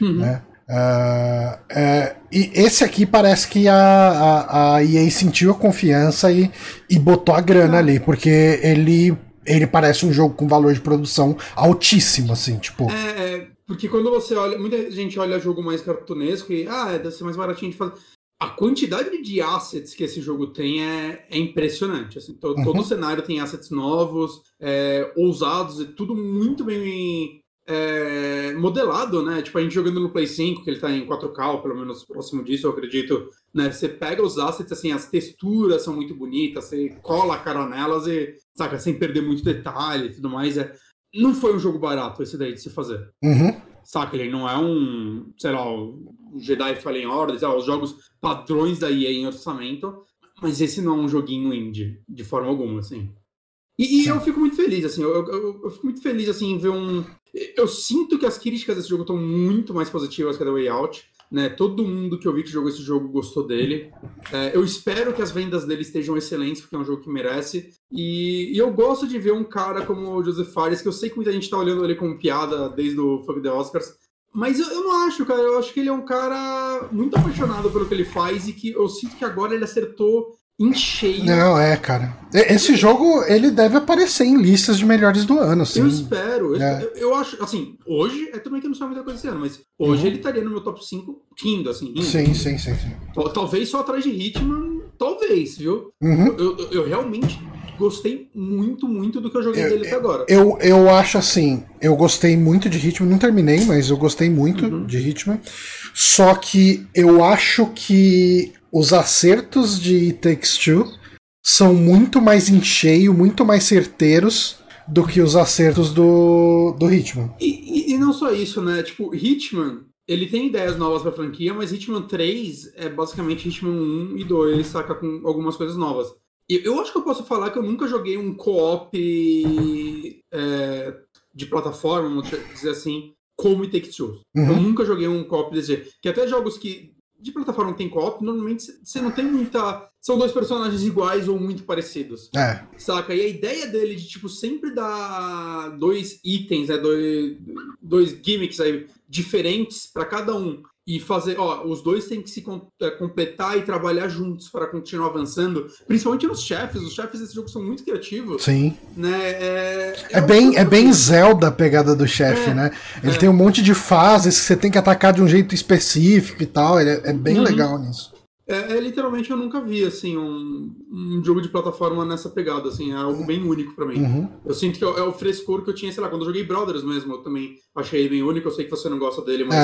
Uhum. Né? Uh, é, e esse aqui parece que a, a, a, EA sentiu a confiança e, e botou a grana ali, porque ele, ele parece um jogo com valor de produção altíssimo, assim, tipo. É, é porque quando você olha, muita gente olha jogo mais cartunesco e, ah, deve ser mais baratinho de fazer a quantidade de assets que esse jogo tem é, é impressionante. Assim, to, uhum. Todo o cenário tem assets novos, é, ousados, e tudo muito bem é, modelado, né? Tipo, a gente jogando no Play 5, que ele tá em 4K, ou pelo menos próximo disso, eu acredito. Né? Você pega os assets, assim, as texturas são muito bonitas, você cola a cara nelas e, saca, sem perder muito detalhe e tudo mais. É... Não foi um jogo barato esse daí de se fazer. Uhum. Saca, ele não é um, sei lá, o Jedi Fallen Order, lá, os jogos padrões da EA em orçamento, mas esse não é um joguinho indie, de forma alguma, assim. E, e eu fico muito feliz, assim, eu, eu, eu, fico muito feliz, assim, em ver um... Eu sinto que as críticas desse jogo estão muito mais positivas que a da Way Out, né? Todo mundo que eu vi que jogou esse jogo gostou dele. É, eu espero que as vendas dele estejam excelentes, porque é um jogo que merece. E, e, eu gosto de ver um cara como o Joseph Fares, que eu sei que muita gente tá olhando ele como piada desde o Fuck the Oscars. Mas eu, eu, não acho, cara. Eu acho que ele é um cara muito apaixonado pelo que ele faz e que eu sinto que agora ele acertou em cheio. Não, é, cara. Esse jogo, ele deve aparecer em listas de melhores do ano, assim. Eu espero. É. Eu, eu, acho, assim, hoje, é também que não sabe muita coisa esse ano, mas hoje uhum. ele estaria no meu top 5 rindo, assim. Rindo. Sim, sim, sim, sim. Talvez só atrás de Hitman, talvez, viu? Uhum. Eu, eu, eu, realmente gostei muito, muito do que eu joguei eu, dele até agora. Eu, eu acho assim, eu gostei muito de Hitman, não terminei, mas eu gostei muito uhum. de Hitman. Só que eu acho que os acertos de Takes Two são muito mais em cheio, muito mais certeiros do que os acertos do, do Hitman. E, e, e não só isso, né? Tipo, Hitman, ele tem ideias novas pra franquia, mas Hitman 3 é basicamente Hitman 1 e 2, saca? Com algumas coisas novas. Eu acho que eu posso falar que eu nunca joguei um co-op é, de plataforma, vamos dizer assim, como Take Two. Uhum. Eu nunca joguei um co-op desse jeito. Que até jogos que de plataforma que tem co-op, normalmente você não tem muita. São dois personagens iguais ou muito parecidos. É. Saca? E a ideia dele de, tipo, sempre dar dois itens, né? Dois, dois gimmicks aí diferentes para cada um e fazer, ó, os dois têm que se é, completar e trabalhar juntos para continuar avançando, principalmente nos chefes. Os chefes desse jogo são muito criativos. Sim. Né? É, é, é bem, é bem Zelda a pegada do chefe, é, né? Ele é. tem um monte de fases que você tem que atacar de um jeito específico e tal. Ele é, é bem uhum. legal nisso. É, é, literalmente eu nunca vi assim um, um, jogo de plataforma nessa pegada, assim, é algo bem único para mim. Uhum. Eu sinto que é, é, o frescor que eu tinha, sei lá, quando eu joguei Brothers mesmo, eu também achei bem único. Eu sei que você não gosta dele, mas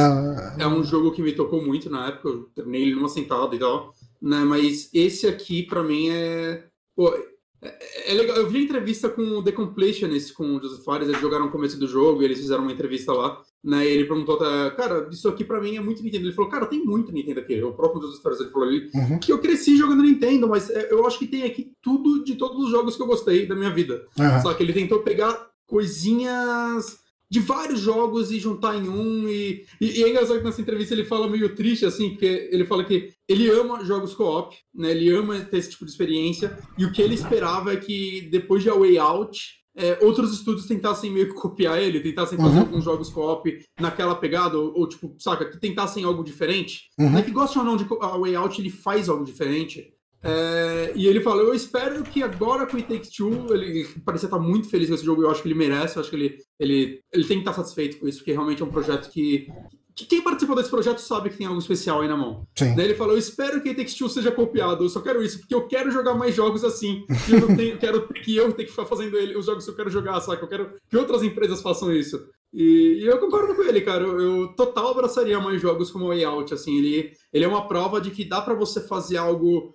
é, é um jogo que me tocou muito na época. Eu terminei ele numa sentada e tal, né? Mas esse aqui para mim é, pô, é, é, legal. Eu vi a entrevista com o The Completionist, com o Joseph Fares, eles jogaram no começo do jogo, e eles fizeram uma entrevista lá, né? E ele perguntou, cara, isso aqui pra mim é muito Nintendo. Ele falou, cara, tem muito Nintendo aqui. O próprio Joseph Fares ele falou ali uhum. que eu cresci jogando Nintendo, mas é, eu acho que tem aqui tudo de todos os jogos que eu gostei da minha vida. Uhum. Só que ele tentou pegar coisinhas de vários jogos e juntar em um. E, e, e, é engraçado que nessa entrevista ele fala meio triste, assim, porque ele fala que ele ama jogos co-op, né? Ele ama ter esse tipo de experiência. E o que ele esperava é que depois de A Way Out. É, outros estúdios tentassem meio que copiar ele, tentassem fazer uhum. alguns jogos co-op naquela pegada, ou, ou, tipo, saca, que tentassem algo diferente. Uhum. É que goste ou não de A Way Out, ele faz algo diferente. É, e ele falou: Eu espero que agora com o It Takes Two, ele parecia estar muito feliz com esse jogo. Eu acho que ele merece, eu acho que ele, ele, ele tem que estar satisfeito com isso, porque realmente é um projeto que. que quem participou desse projeto sabe que tem algo especial aí na mão. Sim. Daí ele falou: Eu espero que o It Takes Two seja copiado. Eu só quero isso, porque eu quero jogar mais jogos assim. E eu não tenho, quero que eu tenha que ficar fazendo ele, os jogos que eu quero jogar, saca? Eu quero que outras empresas façam isso. E, e eu concordo com ele, cara. Eu, eu, total abraçaria mais jogos como o Way Out. Assim, ele, ele é uma prova de que dá para você fazer algo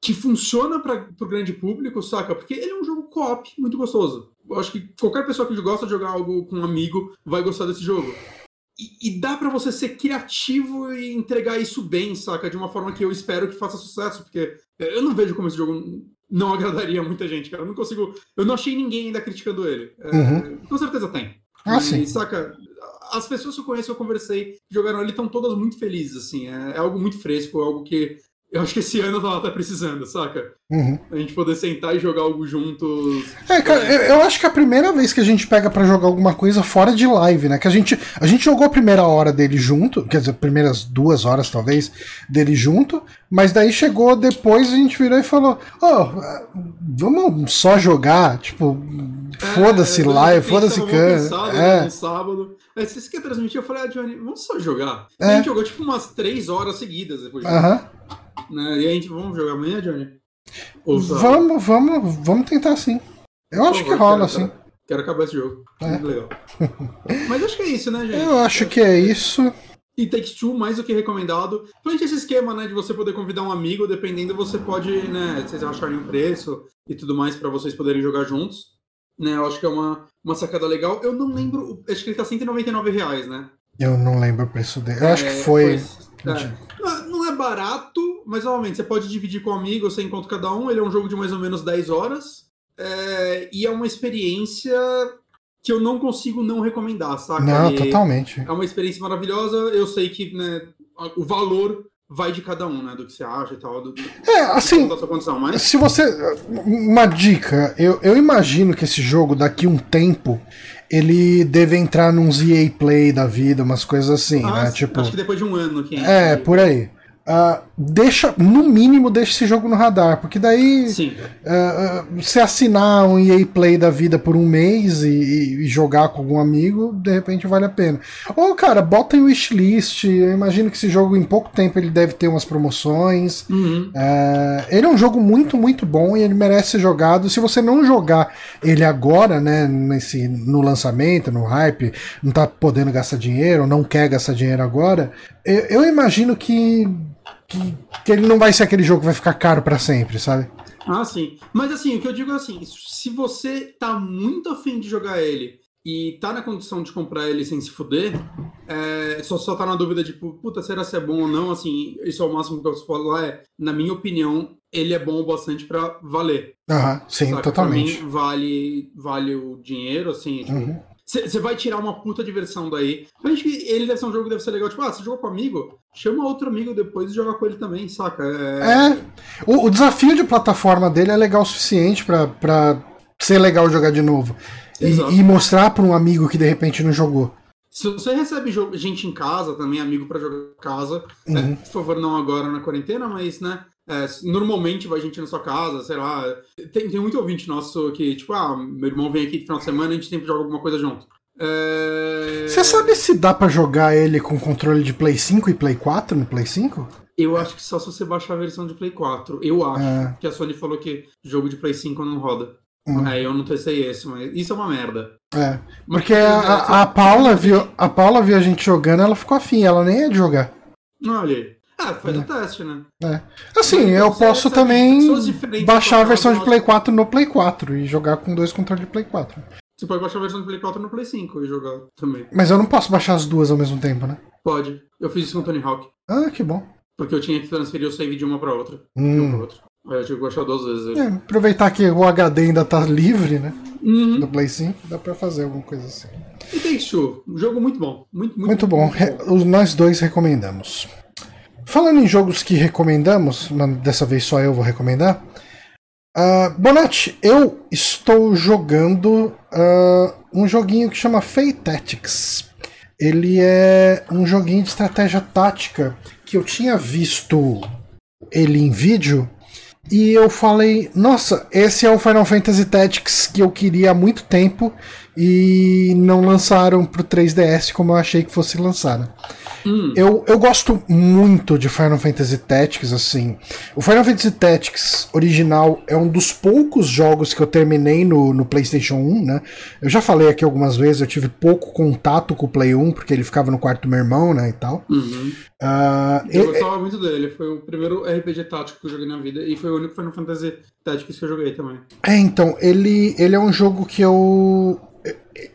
que funciona para o grande público, saca? Porque ele é um jogo co-op muito gostoso. Eu acho que qualquer pessoa que gosta de jogar algo com um amigo vai gostar desse jogo. E, e dá para você ser criativo e entregar isso bem, saca? De uma forma que eu espero que faça sucesso, porque eu não vejo como esse jogo não agradaria muita gente, cara. Eu não consigo. Eu não achei ninguém ainda criticando ele. É, Uhum. Com certeza tem. Ah, e, sim. saca? As pessoas que eu conheço, eu conversei, que jogaram ele, estão todas muito felizes, assim. É, é algo muito fresco, é algo que eu acho que esse ano tava até precisando, saca? Uhum. A gente poder sentar e jogar algo juntos. É, cara, eu, eu acho que é a primeira vez que a gente pega pra jogar alguma coisa fora de live, né? Que a gente, a gente jogou a primeira hora dele junto, quer dizer, primeiras duas horas talvez dele junto, mas daí chegou depois a gente virou e falou: Ó, vamos só jogar, tipo, foda-se É, live, foda-se tava can. cansado, É. No sábado. Aí você quer transmitir? Eu falei, ah, Johnny, vamos só jogar. É. A gente jogou tipo umas três horas seguidas depois. Aham. Né? E a gente, vamos jogar amanhã, Johnny? Vamos, vamos, vamos tentar sim. Eu acho que Por favor, rola, quero- assim. Quero, acabar esse jogo. É. Muito legal. Mas acho que é isso, né, gente? Eu acho que é isso. E Takes Two, mais do que recomendado. Principalmente esse esquema, né, de você poder convidar um amigo, dependendo, você pode, né, vocês acharem um preço e tudo mais para vocês poderem jogar juntos. Né, eu acho que é uma, uma sacada legal. Eu não lembro, acho que ele tá 199 reais, né? Eu não lembro o preço dele. Eu acho que É, foi. É. Não, é barato, mas normalmente você pode dividir com um amigo, você encontra cada um. Ele é um jogo de mais ou menos 10 horas. é, e é uma experiência que eu não consigo não recomendar, saca? Não, Ele- totalmente. é uma experiência maravilhosa. Eu sei que né, o valor vai de cada um, né? Do que você acha e tal, do, É, assim, condição. Mas Se você. Uma dica, eu, eu imagino que esse jogo, daqui um tempo, ele deve entrar num EA Play da vida, umas coisas assim, ah, né? Tipo. acho que depois de um ano que É, por aí. Ah, deixa, no mínimo, deixa esse jogo no radar, porque daí Sim. ah, ah, você assinar um EA Play da vida por um mês e, e- jogar com algum amigo, de repente vale a pena. Ou, cara, bota em wishlist. Eu imagino que esse jogo, em pouco tempo, ele deve ter umas promoções. Uhum. É, ele é um jogo muito, muito bom e ele merece ser jogado. Se você não jogar ele agora, né, nesse, no lançamento, no hype, não tá podendo gastar dinheiro, não quer gastar dinheiro agora, eu, eu imagino que, que, que ele não vai ser aquele jogo que vai ficar caro pra sempre, sabe? Ah, sim. Mas assim, o que eu digo é assim: se você tá muito afim de jogar ele e tá na condição de comprar ele sem se fuder, é, só, só tá na dúvida de, tipo, puta, será se é bom ou não? Assim, isso é o máximo que eu posso falar. É, na minha opinião, ele é bom o bastante pra valer. Aham, sim, saca? totalmente. Mim, vale, vale o dinheiro, assim. Tipo, Uhum. Você vai tirar uma puta diversão daí. Eu acho que ele deve ser um jogo que deve ser legal. Tipo, ah, você jogou com amigo? Chama outro amigo depois e joga com ele também, saca? É, o, o desafio de plataforma dele é legal o suficiente pra, pra ser legal jogar de novo. E, e mostrar pra um amigo que de repente não jogou. Se você recebe gente em casa também, amigo pra jogar em casa, Uhum. é, por favor, não agora na quarentena, mas, né? é, normalmente vai gente na sua casa, sei lá. Tem, tem muito ouvinte nosso que, tipo, ah, meu irmão vem aqui no final de semana a gente sempre joga alguma coisa junto. É, Você sabe se dá pra jogar ele com controle de Play 5 e Play 4 no Play 5? Eu acho que só se você baixar a versão de Play 4. Eu acho É. que a Sony falou que jogo de Play 5 não roda. Hum. É, eu não testei esse, mas isso é uma merda. É. Mas, Porque a, a, a Paula viu, a Paula viu a gente jogando, ela ficou afim, ela nem é de jogar. Olha aí. Ah, faz o teste, né? É. Assim, Então, eu posso também baixar a versão de Play 4 no Play 4 e jogar com dois controles de Play 4. Você pode baixar a versão do Play 4 no Play 5 e jogar também. Mas eu não posso baixar as duas ao mesmo tempo, né? Pode. Eu fiz isso com o Tony Hawk. Ah, que bom. Porque eu tinha que transferir o save de uma pra outra. De uma Hum. pra outra. Aí eu tive que baixar duas vezes. É, aproveitar que o HD ainda tá livre, né? Uhum. Do Play 5, dá pra fazer alguma coisa assim. E Takes Two. Um jogo muito bom. Muito, muito, Muito bom. Re- os- nós dois recomendamos. Falando em jogos que recomendamos, mas dessa vez só eu vou recomendar. Ah, Bonatti, eu estou jogando ah, um joguinho que chama Fate Tactics. Ele é um joguinho de estratégia tática que eu tinha visto ele em vídeo e eu falei, nossa, esse é o Final Fantasy Tactics que eu queria há muito tempo e não lançaram pro 3DS como eu achei que fosse lançar. Hum. Eu, eu gosto muito de Final Fantasy Tactics, assim. O Final Fantasy Tactics original é um dos poucos jogos que eu terminei no, no PlayStation 1, né? Eu já falei aqui algumas vezes, eu tive pouco contato com o Play 1, porque ele ficava no quarto do meu irmão, né, e tal. Uhum. Uh, eu gostava muito dele, foi o primeiro RPG tático que eu joguei na vida, e foi o único Final Fantasy Tactics que eu joguei também. É, então, ele, ele é um jogo que eu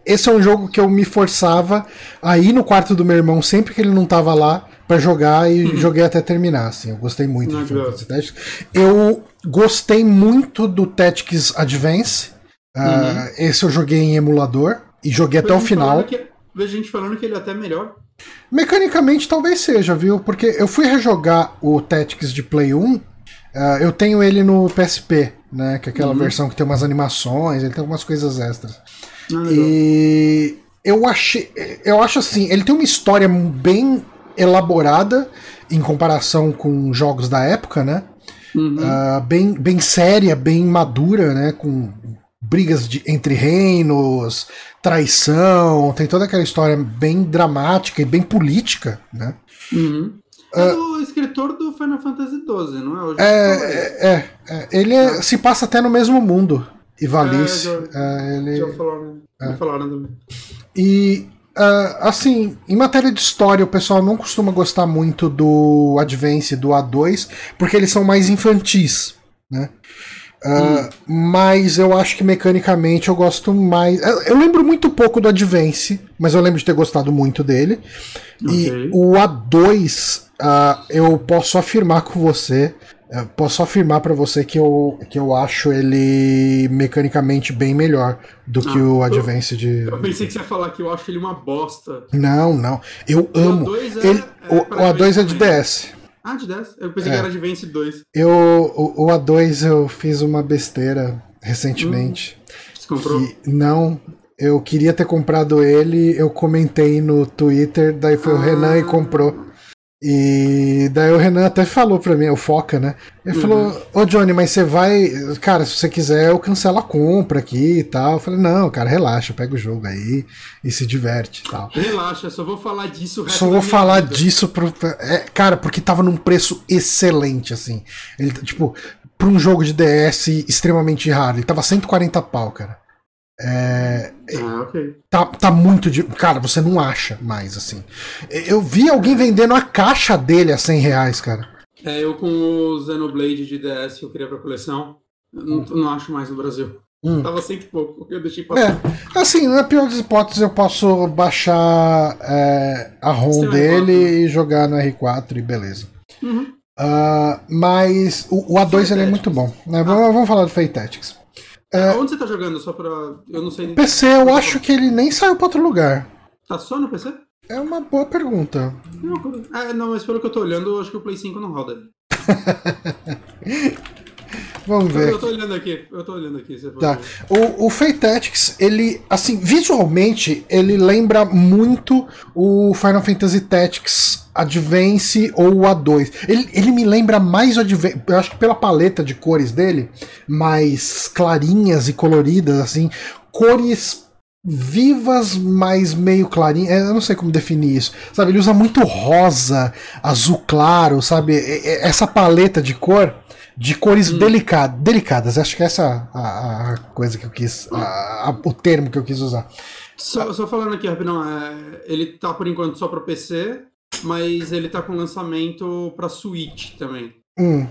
esse é um jogo que eu me forçava a ir no quarto do meu irmão sempre que ele não tava lá para jogar e uhum. joguei até terminar, assim. Eu gostei muito de Final Fantasy Tactics. Eu gostei muito do Tactics Advance. Uh, uhum. Esse eu joguei em emulador e joguei até o final. Que, vejo gente falando que ele é até melhor. Mecanicamente talvez seja, viu? Porque eu fui rejogar o Tactics de Play 1. Uh, ah, eu tenho ele no PSP, né? Que é aquela uhum. versão que tem umas animações, ele tem algumas coisas extras. Ah, e eu achei. Eu acho assim, ele tem uma história bem elaborada em comparação com jogos da época, né? Uhum. Uh, bem, bem séria, bem madura, né? Com brigas de, entre reinos, traição, tem toda aquela história bem dramática e bem política, né? Uhum. Ah, é uh, o escritor do Final Fantasy XII, não é? É, é, é, é, ele é, se passa até no mesmo mundo. Ivalice. É, já, é, ele... já falaram, é. falaram também. E Uh, assim, em matéria de história, o pessoal não costuma gostar muito do Advance do A2, porque eles são mais infantis, né? Uh, mas eu acho que mecanicamente eu gosto mais. Eu lembro muito pouco do Advance, mas eu lembro de ter gostado muito dele. Okay. E o A2, uh, eu posso afirmar com você eu posso afirmar para você que eu, que eu acho ele mecanicamente bem melhor do ah, que o Advance de. Eu pensei que você ia falar que eu acho ele uma bosta. Não, não. Eu o amo. A2 é, ele, é o, o A2 é de DS. Ah, de DS? Eu pensei é. que era Advance 2. Eu, o, o, A2 eu fiz uma besteira recentemente. Hum, você comprou? Que, não. Eu queria ter comprado ele, eu comentei no Twitter, daí foi ah. o Renan e comprou. E daí o Renan até falou pra mim, o Foca, né? Ele uhum. falou, ô Johnny, mas você vai. Cara, se você quiser, eu cancelo a compra aqui e tal. Eu falei, não, cara, relaxa, pega o jogo aí e se diverte e tal. Relaxa, só vou falar disso. Só vou falar vida. disso pro. É, cara, porque tava num preço excelente, assim. Ele, tipo, pra um jogo de DS extremamente raro, ele tava 140 pau, cara. É, ah, ok. Tá, tá muito. De, cara, você não acha mais, assim. Eu vi alguém vendendo a caixa dele a 100 reais, cara. É, eu com o Xenoblade de DS que eu queria pra coleção, não, hum. não acho mais no Brasil. Hum. Tava sempre pouco, eu deixei passar. É, assim, na pior das hipóteses, eu posso baixar é, a ROM dele R4, né? e jogar no R4 e beleza. Uhum. Uh, mas o, o A2 ele é muito bom. Né? Ah. Vamos, vamos falar do Fate Tactics. É... Onde você tá jogando? Só pra. Eu não sei. PC, eu acho que ele nem saiu pra outro lugar. Tá só no PC? É uma boa pergunta. Não, é, não, mas pelo que eu tô olhando, eu acho que o Play 5 não roda. Vamos ver. Eu, eu tô olhando aqui, eu tô olhando aqui. tá. O, o Fate Tactics, ele, assim, visualmente, ele lembra muito o Final Fantasy Tactics Advance ou o A2. Ele, ele me lembra mais o Advance, eu acho que pela paleta de cores dele, mais clarinhas e coloridas, assim, cores vivas, mas meio clarinhas. Eu não sei como definir isso. Sabe, ele usa muito rosa, azul claro, sabe? Essa paleta de cor de cores hum. delicadas, delicadas. Acho que essa é a, a coisa que eu quis, a, a, o termo que eu quis usar. Só, só falando aqui rapidão, é, ele tá por enquanto só para PC, mas ele tá com lançamento para Switch também. Hum.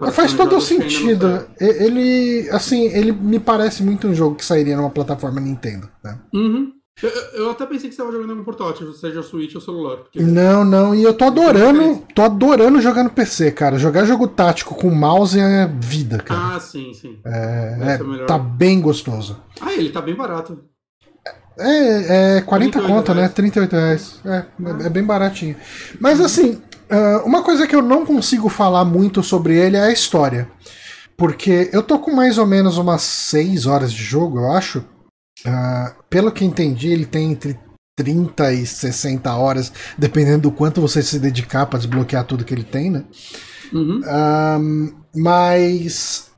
É, Faz todo sentido. Ele, assim, ele me parece muito um jogo que sairia numa plataforma Nintendo. Né? Uhum. Eu, eu, até pensei que você estava jogando no portátil, seja Switch ou celular. Porque... Não, não, e eu tô adorando, tô adorando jogar no PC, cara. Jogar jogo tático com mouse é vida, cara. Ah, sim, sim. É, é tá bem gostoso. Ah, ele tá bem barato. É, é 40 conto, né? 38 reais. É, ah. é, bem baratinho. Mas assim, uma coisa que eu não consigo falar muito sobre ele é a história. Porque eu tô com mais ou menos umas 6 horas de jogo, eu acho. Uh, pelo que entendi, ele tem entre 30 e 60 horas, dependendo do quanto você se dedicar para desbloquear tudo que ele tem, né? Uhum. Um, mas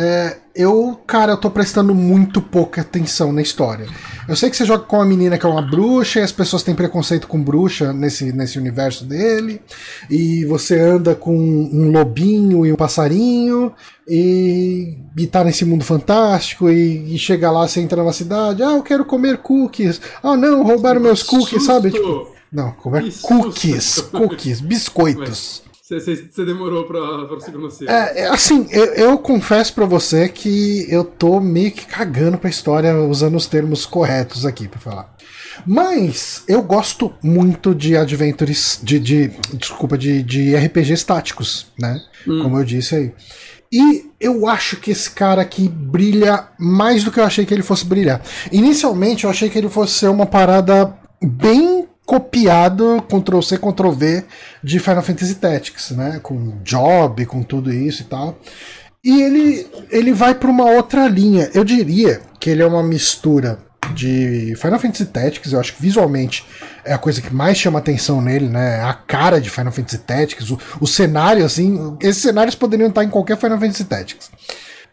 é, eu, cara, eu tô prestando muito pouca atenção na história. Eu sei que você joga com uma menina que é uma bruxa e as pessoas têm preconceito com bruxa nesse, nesse universo dele. E você anda com um lobinho e um passarinho e, e tá nesse mundo fantástico e, e chega lá, você entra numa cidade, ah, eu quero comer cookies. Ah, não, roubaram meus cookies, sabe? Tipo, não, comer cookies, cookies, biscoitos. Você demorou pra, pra se conhecer. É, é, assim, eu, eu confesso pra você que eu tô meio que cagando pra história usando os termos corretos aqui pra falar. Mas eu gosto muito de adventures, de, de desculpa, de, de RPGs táticos, né? Hum. Como eu disse aí. E eu acho que esse cara aqui brilha mais do que eu achei que ele fosse brilhar. Inicialmente eu achei que ele fosse ser uma parada bem copiado Ctrl C, Ctrl V de Final Fantasy Tactics, né? Com job, com tudo isso e tal. E ele, ele vai para uma outra linha. Eu diria que ele é uma mistura de Final Fantasy Tactics, eu acho que visualmente é a coisa que mais chama atenção nele, né? A cara de Final Fantasy Tactics, o, o cenário, assim. Esses cenários poderiam estar em qualquer Final Fantasy Tactics.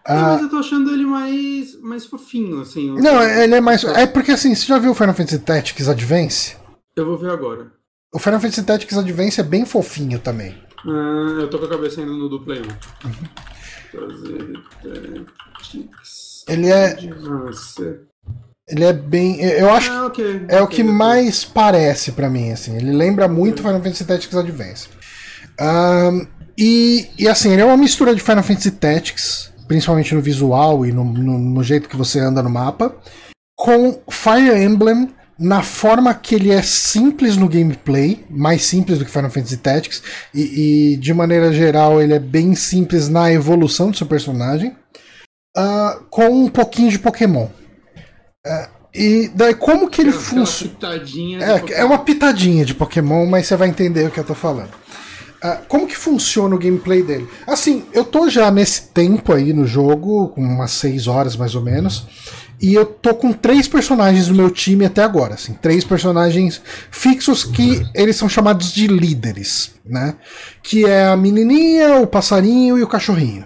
Mas eu tô achando ele mais, mais fofinho, assim. Não, ele é mais. É porque assim, você já viu o Final Fantasy Tactics Advance? Eu vou ver agora. O Final Fantasy Tactics Advance é bem fofinho também. Ah, eu tô com a cabeça ainda no do Play 1. Fazer Tactics. Ele é. Advance. Ele é bem. Eu acho Ah, ok. É o ok, que mais parece pra mim, assim. Ele lembra muito Final Fantasy Tactics Advance. Ahn, e, e assim, ele é uma mistura de Final Fantasy Tactics, principalmente no visual e no, no- no jeito que você anda no mapa, com Fire Emblem na forma que ele é simples no gameplay, mais simples do que Final Fantasy Tactics, e, e, de maneira geral ele é bem simples na evolução do seu personagem, ah, com um pouquinho de Pokémon. Ah, e daí como que ele funciona? É, é uma pitadinha de Pokémon, mas você vai entender o que eu tô falando. Ah, como que funciona o gameplay dele? Assim, eu tô já nesse tempo aí no jogo, com umas 6 horas mais ou menos, e eu tô com três personagens no meu time até agora, assim, três personagens fixos que eles são chamados de líderes, né? Que é a menininha, o passarinho e o cachorrinho.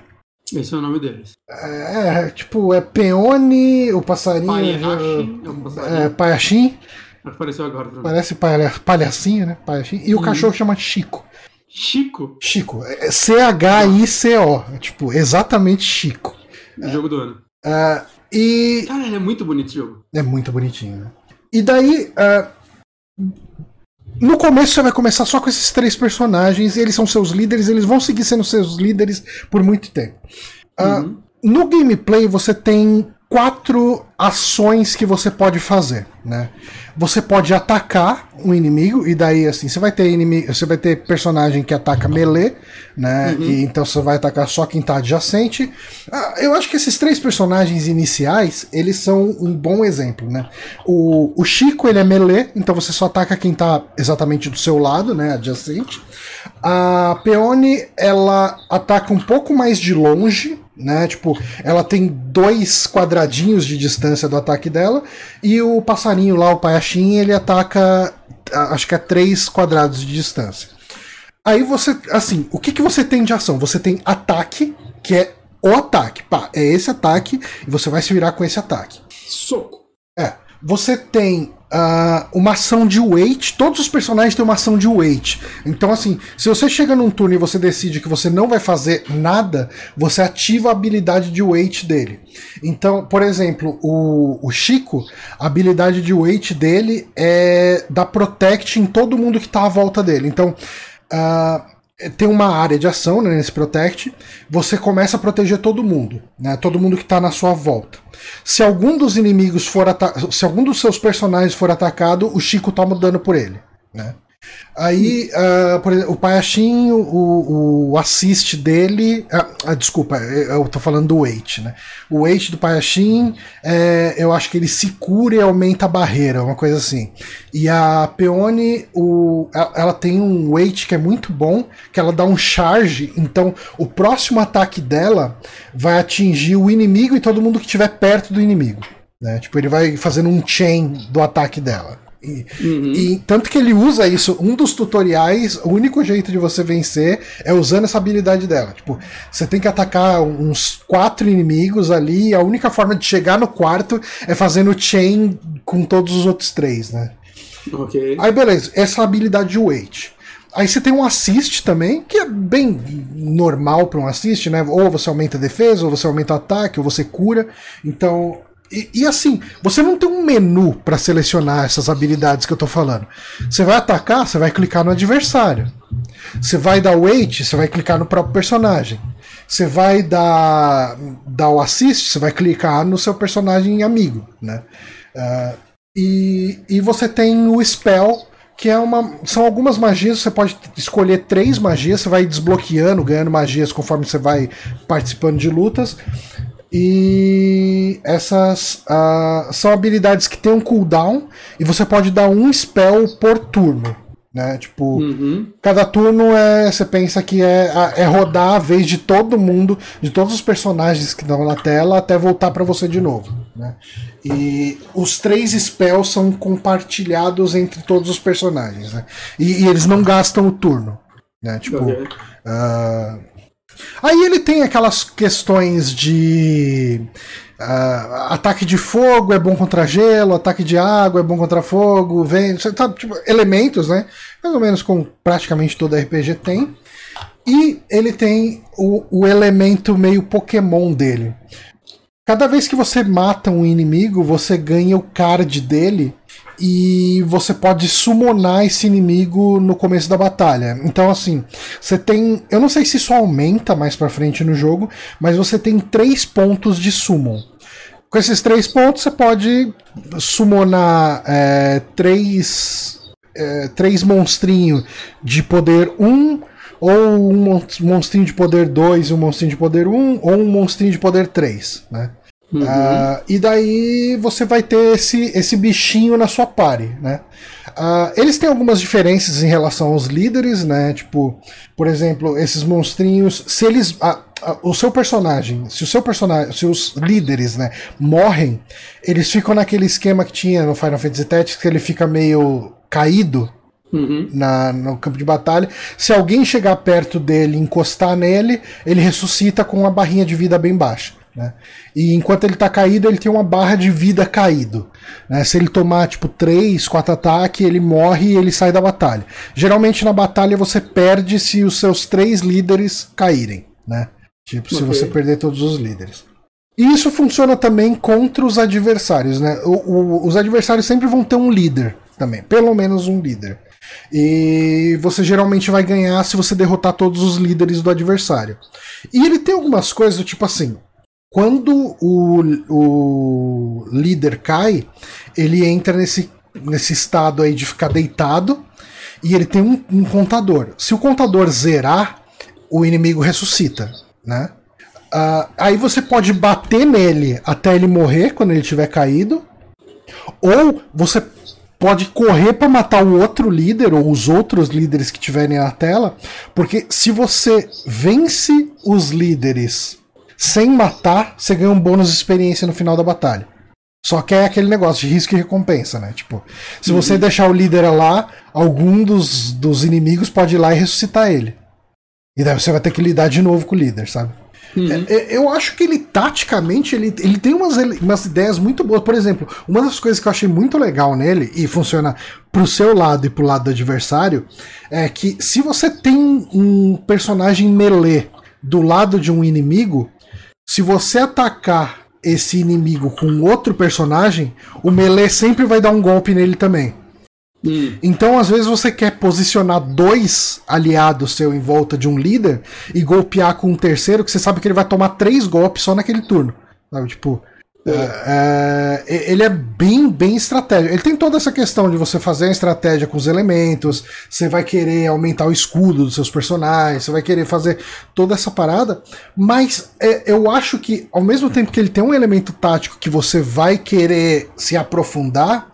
Esse é o nome deles. É, tipo, é Peone, o passarinho... Paiachi, é um passarinho. É, Paiaxim, Apareceu agora mim. parece palha, palhacinho, né? Paiaxim, e o cachorro chama Chico. Chico, Chico, é C-H-I-C-O. É, Tipo, exatamente Chico. jogo do ano. Ah, e Cara, é muito bonito esse jogo. é muito bonitinho. né? E daí, ah, no começo você vai começar só com esses três personagens, eles são seus líderes, eles vão seguir sendo seus líderes por muito tempo. Ah, Uhum. No gameplay você tem quatro ações que você pode fazer, né? Você pode atacar um inimigo e daí assim você vai ter inimigo, você vai ter personagem que ataca melee, né? E então você vai atacar só quem tá adjacente. Ah, eu acho que esses três personagens iniciais eles são um bom exemplo, né? O, o Chico ele é melee, então você só ataca quem tá exatamente do seu lado, né? Adjacente. A Peone ela ataca um pouco mais de longe, né? Tipo, ela tem dois quadradinhos de distância do ataque dela, e o passarinho lá, o Paiaxim, ele ataca, acho que é três quadrados de distância. Aí você, assim, o que, que você tem de ação? Você tem ataque, que é o ataque. Pá, é esse ataque, e você vai se virar com esse ataque. Soco. É. Você tem ah, uma ação de wait. Todos os personagens têm uma ação de wait. Então, assim, se você chega num turno e você decide que você não vai fazer nada, você ativa a habilidade de wait dele. Então, por exemplo, o, o Chico, a habilidade de wait dele é dar protect em todo mundo que tá à volta dele. Então. ah, tem uma área de ação né, nesse Protect, você começa a proteger todo mundo, né, todo mundo que está na sua volta. Se algum dos inimigos for se algum dos seus personagens for atacado, o Chico toma dano por ele, né? Aí, ah, por exemplo, o Paiaxim, o, o assist dele. ah, ah, desculpa, eu tô falando do Wait, né? O Wait do Paiaxim, é, eu acho que ele se cura e aumenta a barreira, uma coisa assim. E a Peone, o, ela, tem um Wait que é muito bom, que ela dá um charge, então o próximo ataque dela vai atingir o inimigo e todo mundo que estiver perto do inimigo. Né? Tipo, ele vai fazendo um chain do ataque dela. E, uhum. e, tanto que ele usa isso, um dos tutoriais, o único jeito de você vencer é usando essa habilidade dela. Tipo, você tem que atacar uns quatro inimigos ali, e a única forma de chegar no quarto é fazendo chain com todos os outros três, né? Ok. Aí beleza, essa habilidade de wait. Aí você tem um assist também, que é bem normal para um assist, né? Ou você aumenta a defesa, ou você aumenta o ataque, ou você cura. Então, e, e, assim, você não tem um menu para selecionar essas habilidades que eu tô falando. Você vai atacar, você vai clicar no adversário. Você vai dar wait, você vai clicar no próprio personagem. Você vai dar, dar o assist, você vai clicar no seu personagem amigo, né? Uh, e, e você tem o spell, que é uma. São algumas magias, você pode escolher três magias, você vai desbloqueando, ganhando magias conforme você vai participando de lutas. E essas uh, são habilidades que tem um cooldown e você pode dar um spell por turno. Né? Tipo, uhum. cada turno é. Você pensa que é, é rodar a vez de todo mundo, de todos os personagens que estão na tela, até voltar para você de novo. Né? E os três spells são compartilhados entre todos os personagens. Né? E, e eles não gastam o turno. Né? Tipo, okay. uh, Aí ele tem aquelas questões de. Uh, ataque de fogo é bom contra gelo, ataque de água é bom contra fogo, vem, tá, tipo, elementos, né? Mais ou menos como praticamente todo RPG tem. E ele tem o, o elemento meio Pokémon dele. Cada vez que você mata um inimigo, você ganha o card dele e você pode summonar esse inimigo no começo da batalha. Então, assim, você tem. Eu não sei se isso aumenta mais pra frente no jogo, mas você tem três pontos de summon. Com esses três pontos, você pode summonar é, três, é, três monstrinhos de poder 1, ou um monstrinho de poder 2 e um monstrinho de poder 1, ou um monstrinho de poder 3, né? Uhum. Uh, e daí você vai ter esse, esse bichinho na sua party, né? Uh, eles têm algumas diferenças em relação aos líderes, né? Tipo, por exemplo, esses monstrinhos, se eles. Uh, o seu personagem, se o seu personagem, se os líderes, né, morrem, eles ficam naquele esquema que tinha no Final Fantasy Tactics, que ele fica meio caído, Uhum. Na, no campo de batalha. Se alguém chegar perto dele encostar nele, ele ressuscita com uma barrinha de vida bem baixa. Né? E enquanto ele está caído, ele tem uma barra de vida caído. Né? Se ele tomar tipo 3, 4 ataques, ele morre e ele sai da batalha. Geralmente na batalha você perde se os seus três líderes caírem. Né? Tipo, okay. se você perder todos os líderes. E isso funciona também contra os adversários. Né? O, o, os adversários sempre vão ter um líder também, pelo menos um líder. E você geralmente vai ganhar se você derrotar todos os líderes do adversário. E ele tem algumas coisas do tipo assim: quando o, o líder cai, ele entra nesse, nesse estado aí de ficar deitado e ele tem um, um contador. Se o contador zerar, o inimigo ressuscita, né? Uh, aí você pode bater nele até ele morrer quando ele tiver caído, ou você pode correr para matar o outro líder ou os outros líderes que tiverem na tela, porque se você vence os líderes sem matar, você ganha um bônus de experiência no final da batalha. Só que é aquele negócio de risco e recompensa, né? Tipo, se você uhum. deixar o líder lá, algum dos, dos inimigos pode ir lá e ressuscitar ele. E daí você vai ter que lidar de novo com o líder, sabe? Uhum. É, é eu acho que ele, taticamente, ele, ele tem umas, umas ideias muito boas. Por exemplo, uma das coisas que eu achei muito legal nele, e funciona pro seu lado e pro lado do adversário, é que se você tem um personagem melee do lado de um inimigo, se você atacar esse inimigo com outro personagem, o melee sempre vai dar um golpe nele também. Hum. Então, às vezes, você quer posicionar dois aliados seu em volta de um líder e golpear com um terceiro, que você sabe que ele vai tomar três golpes só naquele turno. Sabe? Tipo, é, é, ele é bem, bem estratégico. Ele tem toda essa questão de você fazer a estratégia com os elementos, você vai querer aumentar o escudo dos seus personagens, você vai querer fazer toda essa parada, mas é, eu acho que, ao mesmo tempo que ele tem um elemento tático que você vai querer se aprofundar,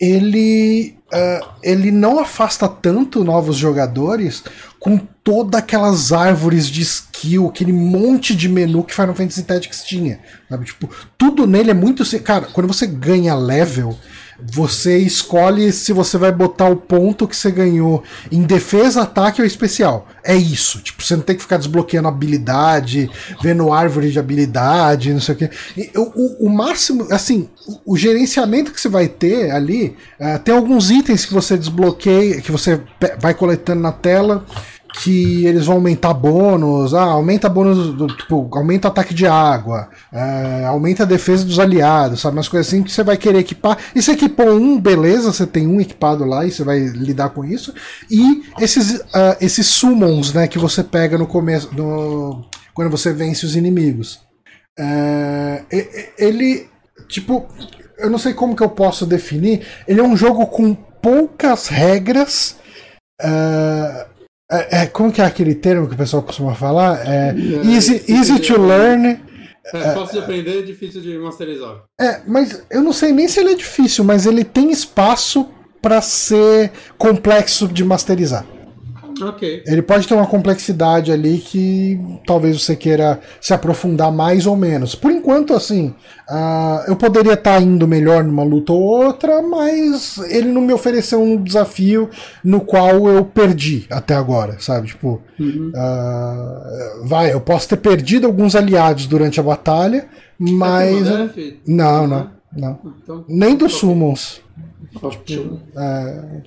ele, uh, ele não afasta tanto novos jogadores com todas aquelas árvores de skill, aquele monte de menu que Final Fantasy Tactics tinha. Sabe? Tipo, tudo nele é muito. Cara, quando você ganha level, você escolhe se você vai botar o ponto que você ganhou em defesa, ataque ou especial. É isso. Tipo, você não tem que ficar desbloqueando habilidade, vendo árvore de habilidade, não sei o quê. O, o, o máximo, assim, o, o, gerenciamento que você vai ter ali, uh, tem alguns itens que você desbloqueia, que você vai coletando na tela que eles vão aumentar bônus, ah, aumenta bônus, do, tipo, aumenta ataque de água, é, aumenta a defesa dos aliados, sabe? Umas coisas assim que você vai querer equipar. E você equipou um, beleza, você tem um equipado lá e você vai lidar com isso. E esses, uh, esses summons, né, que você pega no começo, no, quando você vence os inimigos. É, ele, tipo, eu não sei como que eu posso definir, ele é um jogo com poucas regras. Uh, é, é, como que é aquele termo que o pessoal costuma falar? É, é easy, easy to learn. É, fácil de aprender, difícil de masterizar. É, mas eu não sei nem se ele é difícil, mas ele tem espaço para ser complexo de masterizar. Ok. Ele pode ter uma complexidade ali que talvez você queira se aprofundar mais ou menos. Por enquanto, assim, uh, eu poderia estar tá indo melhor numa luta ou outra, mas ele não me ofereceu um desafio no qual eu perdi até agora, sabe? Tipo, uhum. uh, vai, eu posso ter perdido alguns aliados durante a batalha, mas. Não, não, não. Então, Nem dos summons. Tipo, é,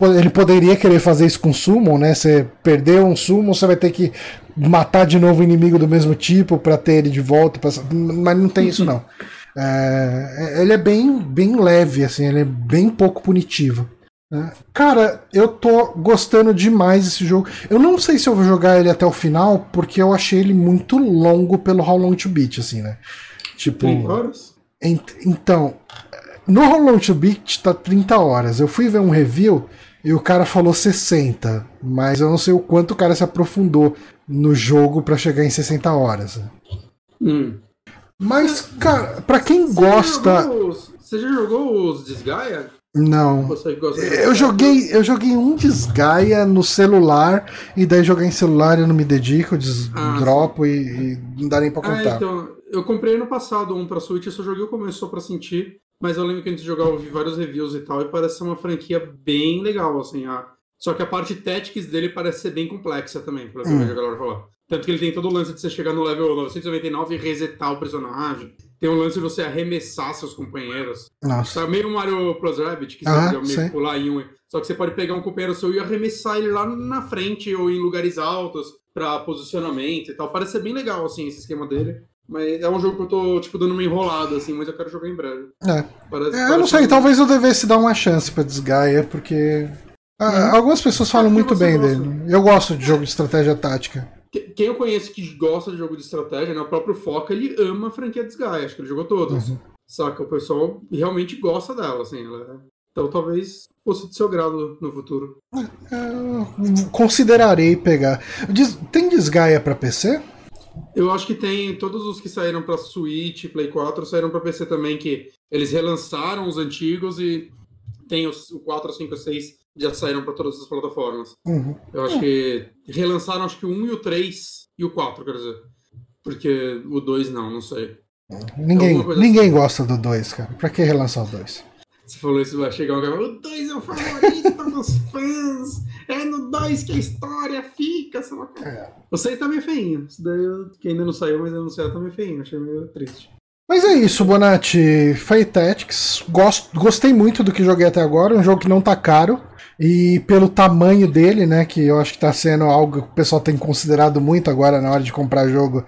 ele poderia querer fazer isso com summon, né? Você perdeu um summon, você vai ter que matar de novo um inimigo do mesmo tipo para ter ele de volta, pra... mas não tem isso não. É, ele é bem, bem leve, assim, ele é bem pouco punitivo. Né? Cara, eu tô gostando demais desse jogo. Eu não sei se eu vou jogar ele até o final, porque eu achei ele muito longo pelo How Long to Beat, assim, né? Tipo. horas? Então, no How Long to Beat tá 30 horas. Eu fui ver um review e o cara falou 60, mas eu não sei o quanto o cara se aprofundou no jogo para chegar em 60 horas. Hum. Mas, cara, pra quem você gosta. Já. Você já jogou os Desgaia? Não. eu joguei, eu joguei um Desgaia no celular e daí jogar em celular eu não me dedico, eu des... ah, dropo e, e, não dá nem pra ah, contar. Ah, então, eu comprei no passado um pra Switch, eu só joguei o começo só pra sentir. Mas eu lembro que a gente jogava, eu vi vários reviews e tal, e parece ser uma franquia bem legal, assim. A... Só que a parte Tactics dele parece ser bem complexa também, pelo que hum. a galera falou. Tanto que ele tem todo o lance de você chegar no level 999 e resetar o personagem. Tem o lance de você arremessar seus companheiros. Nossa. Tá meio Mario Plus Rabbit, que você ah, pode meio pular em um. Só que você pode pegar um companheiro seu e arremessar ele lá na frente ou em lugares altos para posicionamento e tal. Parece ser bem legal, assim, esse esquema dele. Mas é um jogo que eu tô, tipo, dando uma enrolada, assim, mas eu quero jogar em breve. É. Parece, é eu não sei, um... talvez eu devesse dar uma chance pra Desgaia, porque. Ah, algumas pessoas falam muito bem gosta. dele. Eu gosto de jogo de estratégia tática. Quem eu conheço que gosta de jogo de estratégia, né? O próprio Foca, ele ama a franquia Desgaia, acho que ele jogou todos. Uhum. Saca? O pessoal realmente gosta dela, assim. Ela... É, então talvez fosse do seu grado no futuro. É, considerarei pegar. Tem Desgaia pra PC? Eu acho que tem todos os que saíram para Switch, Play 4, saíram para PC também, que eles relançaram os antigos e tem os, o 4, 5, 6 já saíram para todas as plataformas. Uhum. Eu acho que relançaram acho que o 1 e o 3 e o 4, quer dizer. Porque o 2 não, não sei. Ninguém, ninguém assim. gosta do 2, cara. Pra que relançar o 2? Você falou isso, vai chegar um cara o 2 é o favorito dos fãs. É no 2 que a história fica. Sei lá. É. O 6 tá meio feinho. Isso daí eu, que ainda não saiu, mas anunciado tá meio feinho. Achei meio triste. Mas é isso, Bonatti. Fate Tactics. Gosto, gostei muito do que joguei até agora. Um jogo que não tá caro. E pelo tamanho dele, né? Que eu acho que tá sendo algo que o pessoal tem considerado muito agora na hora de comprar jogo.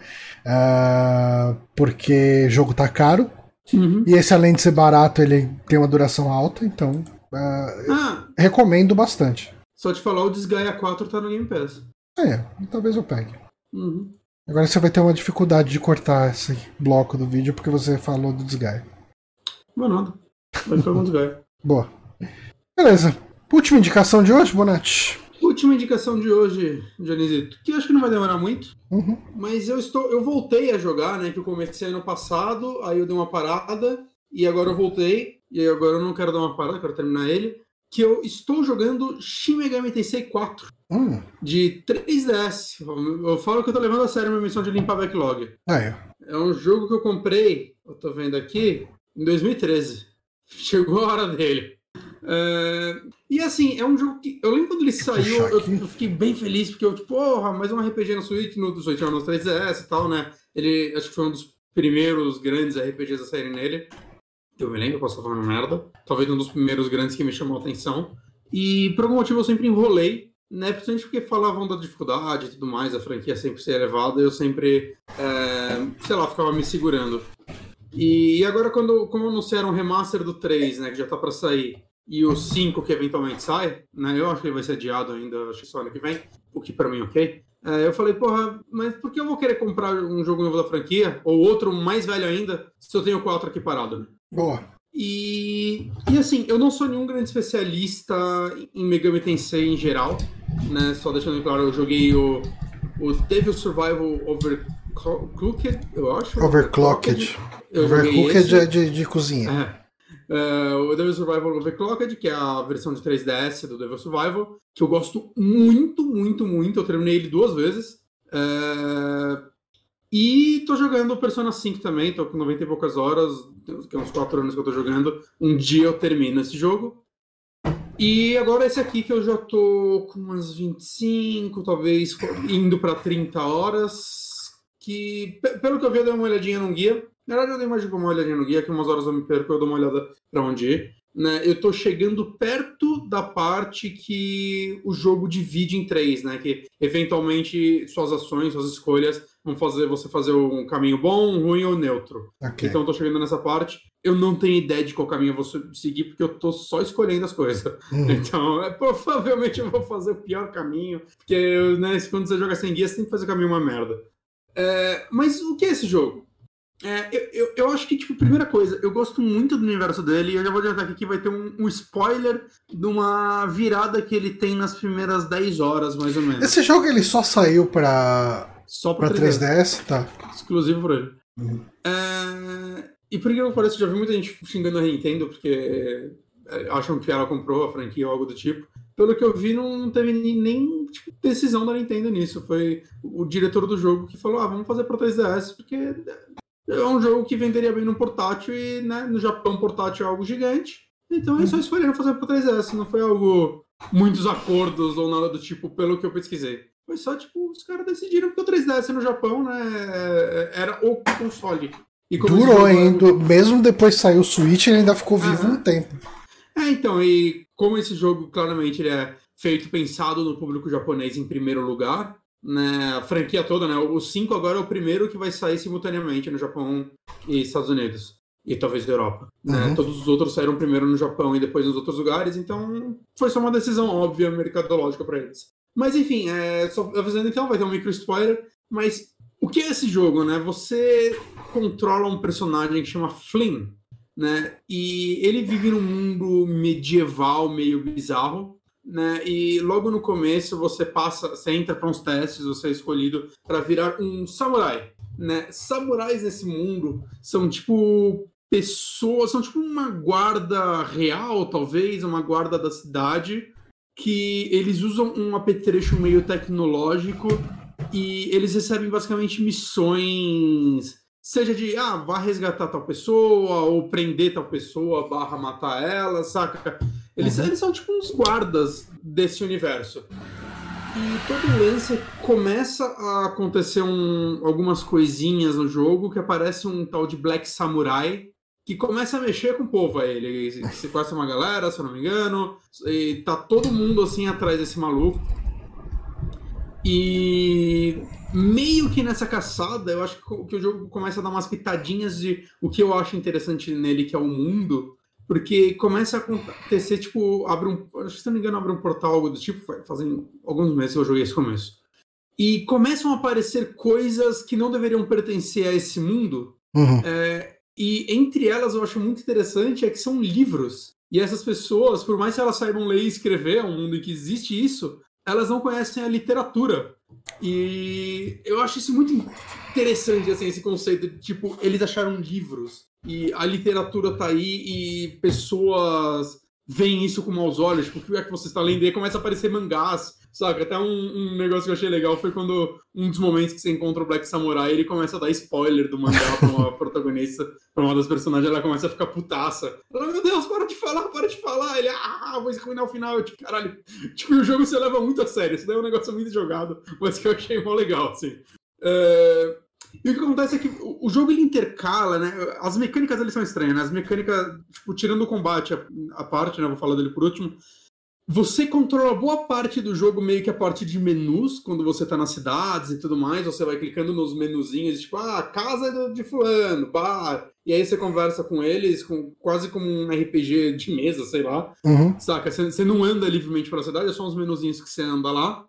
Uh, porque jogo tá caro. Uhum. E esse, além de ser barato, ele tem uma duração alta, então uh, ah, recomendo bastante. Só te falar, o Desgaia 4 tá no Game Pass. É, talvez eu pegue. Uhum. Agora você vai ter uma dificuldade de cortar esse bloco do vídeo porque você falou do Desgaia. Não nada. Vai ficar com Desgaia. Boa. Beleza. Última indicação de hoje, Bonatti. Última indicação de hoje, Dionisito, que acho que não vai demorar muito, uhum. mas eu estou, eu voltei a jogar, né? Que eu comecei ano passado, aí eu dei uma parada e agora eu voltei e agora eu não quero dar uma parada, quero terminar ele. Que eu estou jogando Shin Megami Tensei 4 hum. de 3DS. Eu falo que eu tô levando a sério minha missão de limpar backlog. Ah, é. é um jogo que eu comprei, eu tô vendo aqui, em 2013. Chegou a hora dele. É, e assim, é um jogo que. Eu lembro quando ele saiu, eu, eu, fiquei bem feliz, porque eu, tipo, porra, mais um RPG na Switch, no, Switch, no 3DS e tal, né? Ele acho que foi um dos primeiros grandes RPGs a saírem nele. Eu me lembro, posso estar falando merda. Talvez um dos primeiros grandes que me chamou a atenção. E por algum motivo eu sempre enrolei, né? Principalmente porque falavam da dificuldade e tudo mais, a franquia sempre ser elevada, eu sempre, é, sei lá, ficava me segurando. E agora, quando como anunciaram o remaster do 3, né, que já tá para sair, e o 5 que eventualmente sai, né? Eu acho que ele vai ser adiado ainda, acho que só ano que vem, o que para mim é ok. É, eu falei, porra, mas por que eu vou querer comprar um jogo novo da franquia, ou outro mais velho ainda, se eu tenho quatro aqui parado, né? Boa. E, e assim, eu não sou nenhum grande especialista em Megami Tensei em geral, né? Só deixando claro, eu joguei o, o Devil Survival Overclocked, eu acho. Overclocked. Overclocked é de, de cozinha. É. Uh, o Devil Survival Overclocked, que é a versão de 3DS do Devil Survival, que eu gosto muito, muito, muito. Eu terminei ele duas vezes. Uh, e tô jogando Persona 5 também, tô com 90 e poucas horas, que é uns 4 anos que eu tô jogando. Um dia eu termino esse jogo. E agora esse aqui que eu já tô com umas 25, talvez indo para 30 horas. Que, pelo que eu vi, eu dei uma olhadinha no guia. Na verdade, eu dei mais de uma olhadinha no guia, que umas horas eu me perco, eu dou uma olhada para onde ir. Né? Eu tô chegando perto da parte que o jogo divide em três, né? Que eventualmente suas ações, suas escolhas vão fazer você fazer um caminho bom, ruim ou neutro. Okay. Então eu tô chegando nessa parte. Eu não tenho ideia de qual caminho eu vou seguir, porque eu tô só escolhendo as coisas. Uhum. Então, é, provavelmente eu vou fazer o pior caminho, porque né, quando você joga sem guia, você tem que fazer o caminho uma merda. É, mas o que é esse jogo? É, eu, eu, eu, acho que, tipo, primeira coisa, eu gosto muito do universo dele e eu já vou adiantar aqui que vai ter um, um, spoiler de uma virada que ele tem nas primeiras 10 horas, mais ou menos. Esse jogo ele só saiu pra, só pra 3DS. 3DS? Tá. Exclusivo por ele. Uhum. É, e por que eu pareço, já vi muita gente xingando a Nintendo porque é, acham que ela comprou a franquia ou algo do tipo. Pelo que eu vi, não teve nem tipo, decisão da Nintendo nisso. Foi o diretor do jogo que falou: ah, vamos fazer pra 3DS, porque é um jogo que venderia bem no portátil e né, no Japão portátil é algo gigante. Então eles só uhum. escolheram fazer para 3DS, não foi algo muitos acordos ou nada do tipo, pelo que eu pesquisei. Foi só tipo, os caras decidiram que o 3DS no Japão, né, é, era o console. Durou ainda, mesmo depois que saiu o Switch, ele ainda ficou vivo um tempo. É, então, e como esse jogo claramente ele é feito pensado no público japonês em primeiro lugar, né, a franquia toda, né? O 5 agora é o primeiro que vai sair simultaneamente no Japão e Estados Unidos. E talvez da Europa. Né? Uhum. Né? Todos os outros saíram primeiro no Japão e depois nos outros lugares, então foi só uma decisão óbvia mercadológica para eles. Mas enfim, é, só avisando então, vai ter um micro spoiler. Mas o que é esse jogo, né? Você controla um personagem que chama Flynn, né? E ele vive num mundo medieval meio bizarro né? E logo no começo você passa, você entra para uns testes, você é escolhido para virar um samurai, né? Samurais nesse mundo são tipo pessoas, são tipo uma guarda real, talvez, uma guarda da cidade, que eles usam um apetrecho meio tecnológico e eles recebem basicamente missões seja de ah, vá resgatar tal pessoa, ou prender tal pessoa, barra matar ela, saca? Eles, uhum. eles são tipo uns guardas desse universo. E todo lance começa a acontecer um, algumas coisinhas no jogo que aparece um tal de Black Samurai que começa a mexer com o povo aí. Ele sequestra uma galera, se eu não me engano, e tá todo mundo assim atrás desse maluco. E meio que nessa caçada, eu acho que o jogo começa a dar umas pitadinhas de o que eu acho interessante nele, que é o mundo. Porque começa a acontecer, tipo, abre um. Se não me engano, abre um portal, algo do tipo, fazem alguns meses que eu joguei esse começo. E começam a aparecer coisas que não deveriam pertencer a esse mundo. Uhum. É, e entre elas eu acho muito interessante é que são livros. E essas pessoas, por mais que elas saibam ler e escrever, é um mundo em que existe isso, elas não conhecem a literatura. E eu acho isso muito interessante, assim, esse conceito de, tipo, eles acharam livros e a literatura tá aí e pessoas veem isso com maus olhos, tipo, o que é que você está lendo? E aí começa a aparecer mangás, saca? Até um, um, negócio que eu achei legal foi quando um dos momentos que você encontra o Black Samurai, ele começa a dar spoiler do mangá pra uma protagonista, pra uma das personagens, ela começa a ficar putaça. Ela, meu Deus, para de falar, para de falar. Ele, ah, vou arruinar o final. Eu, tipo, caralho, tipo, o jogo você leva muito a sério, isso daí é um negócio muito jogado, mas que eu achei mó legal, assim. É... E o que acontece é que o jogo ele intercala, né? As mecânicas eles são estranhas, né? As mecânicas, tipo, tirando o combate a, a parte, né? Vou falar dele por último. Você controla boa parte do jogo meio que a parte de menus, quando você tá nas cidades e tudo mais, você vai clicando nos menuzinhos, tipo, ah, casa de fulano, bar. E aí você conversa com eles, com, quase como um RPG de mesa, sei lá. Uhum. Saca? Você, você não anda livremente pela cidade, é só uns menuzinhos que você anda lá.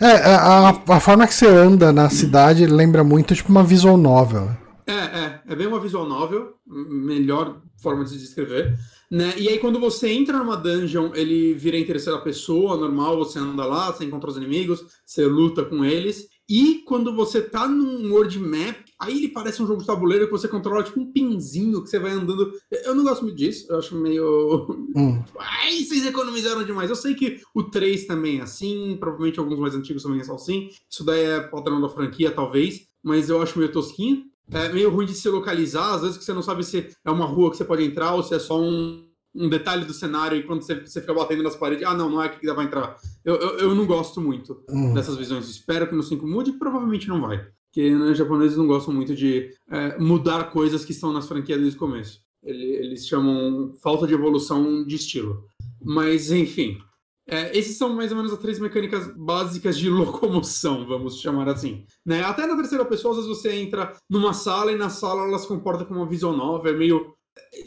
É, a, a forma que você anda na cidade lembra muito tipo uma visual novel. É, é, é bem uma visual novel, melhor forma de se descrever. Né? E aí, quando você entra numa dungeon, ele vira em terceira pessoa, normal, você anda lá, você encontra os inimigos, você luta com eles. E quando você tá num world map, aí ele parece um jogo de tabuleiro que você controla tipo um pinzinho que você vai andando. Eu não gosto muito disso, eu acho meio. Hum. Ai, vocês economizaram demais. Eu sei que o 3 também é assim, provavelmente alguns mais antigos também são assim. Isso daí é padrão da franquia, talvez, mas eu acho meio tosquinho. É meio ruim de se localizar, às vezes que você não sabe se é uma rua que você pode entrar ou se é só um, um detalhe do cenário e quando você, você fica batendo nas paredes, ah, não, não é aqui que dá pra entrar. Eu, eu, eu não gosto muito uhum. dessas visões. Espero que no 5 mude, provavelmente não vai. Porque né, os japoneses não gostam muito de é, mudar coisas que estão nas franquias desde o começo. Eles, chamam falta de evolução de estilo. Mas, enfim. É, esses são mais ou menos as três mecânicas básicas de locomoção, vamos chamar assim. Né? Até na terceira pessoa, às vezes você entra numa sala e na sala ela se comporta como uma visão nova, é meio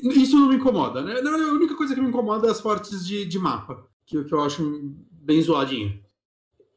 isso não me incomoda, né? A única coisa que me incomoda é as partes de, de mapa, que, que eu acho bem zoadinha.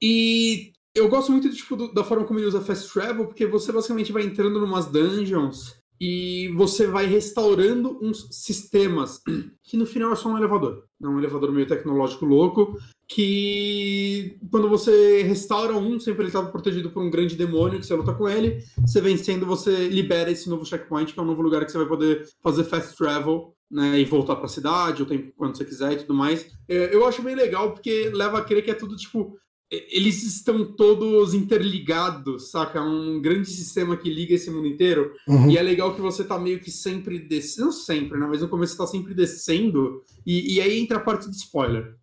E eu gosto muito tipo, do, da forma como ele usa Fast Travel, porque você basicamente vai entrando numas dungeons e você vai restaurando uns sistemas que no final é só um elevador. É um elevador meio tecnológico louco que quando você restaura um, sempre ele estava protegido por um grande demônio que você luta com ele, você vencendo, você libera esse novo checkpoint, que é um novo lugar que você vai poder fazer fast travel né, e voltar para a cidade, o tempo quando você quiser e tudo mais. É, eu acho bem legal porque leva a crer que é tudo tipo eles estão todos interligados, saca? É um grande sistema que liga esse mundo inteiro. Uhum. E é legal que você tá meio que sempre descendo, não sempre, né? Mas no começo você tá sempre descendo. E, e aí entra a parte de spoiler.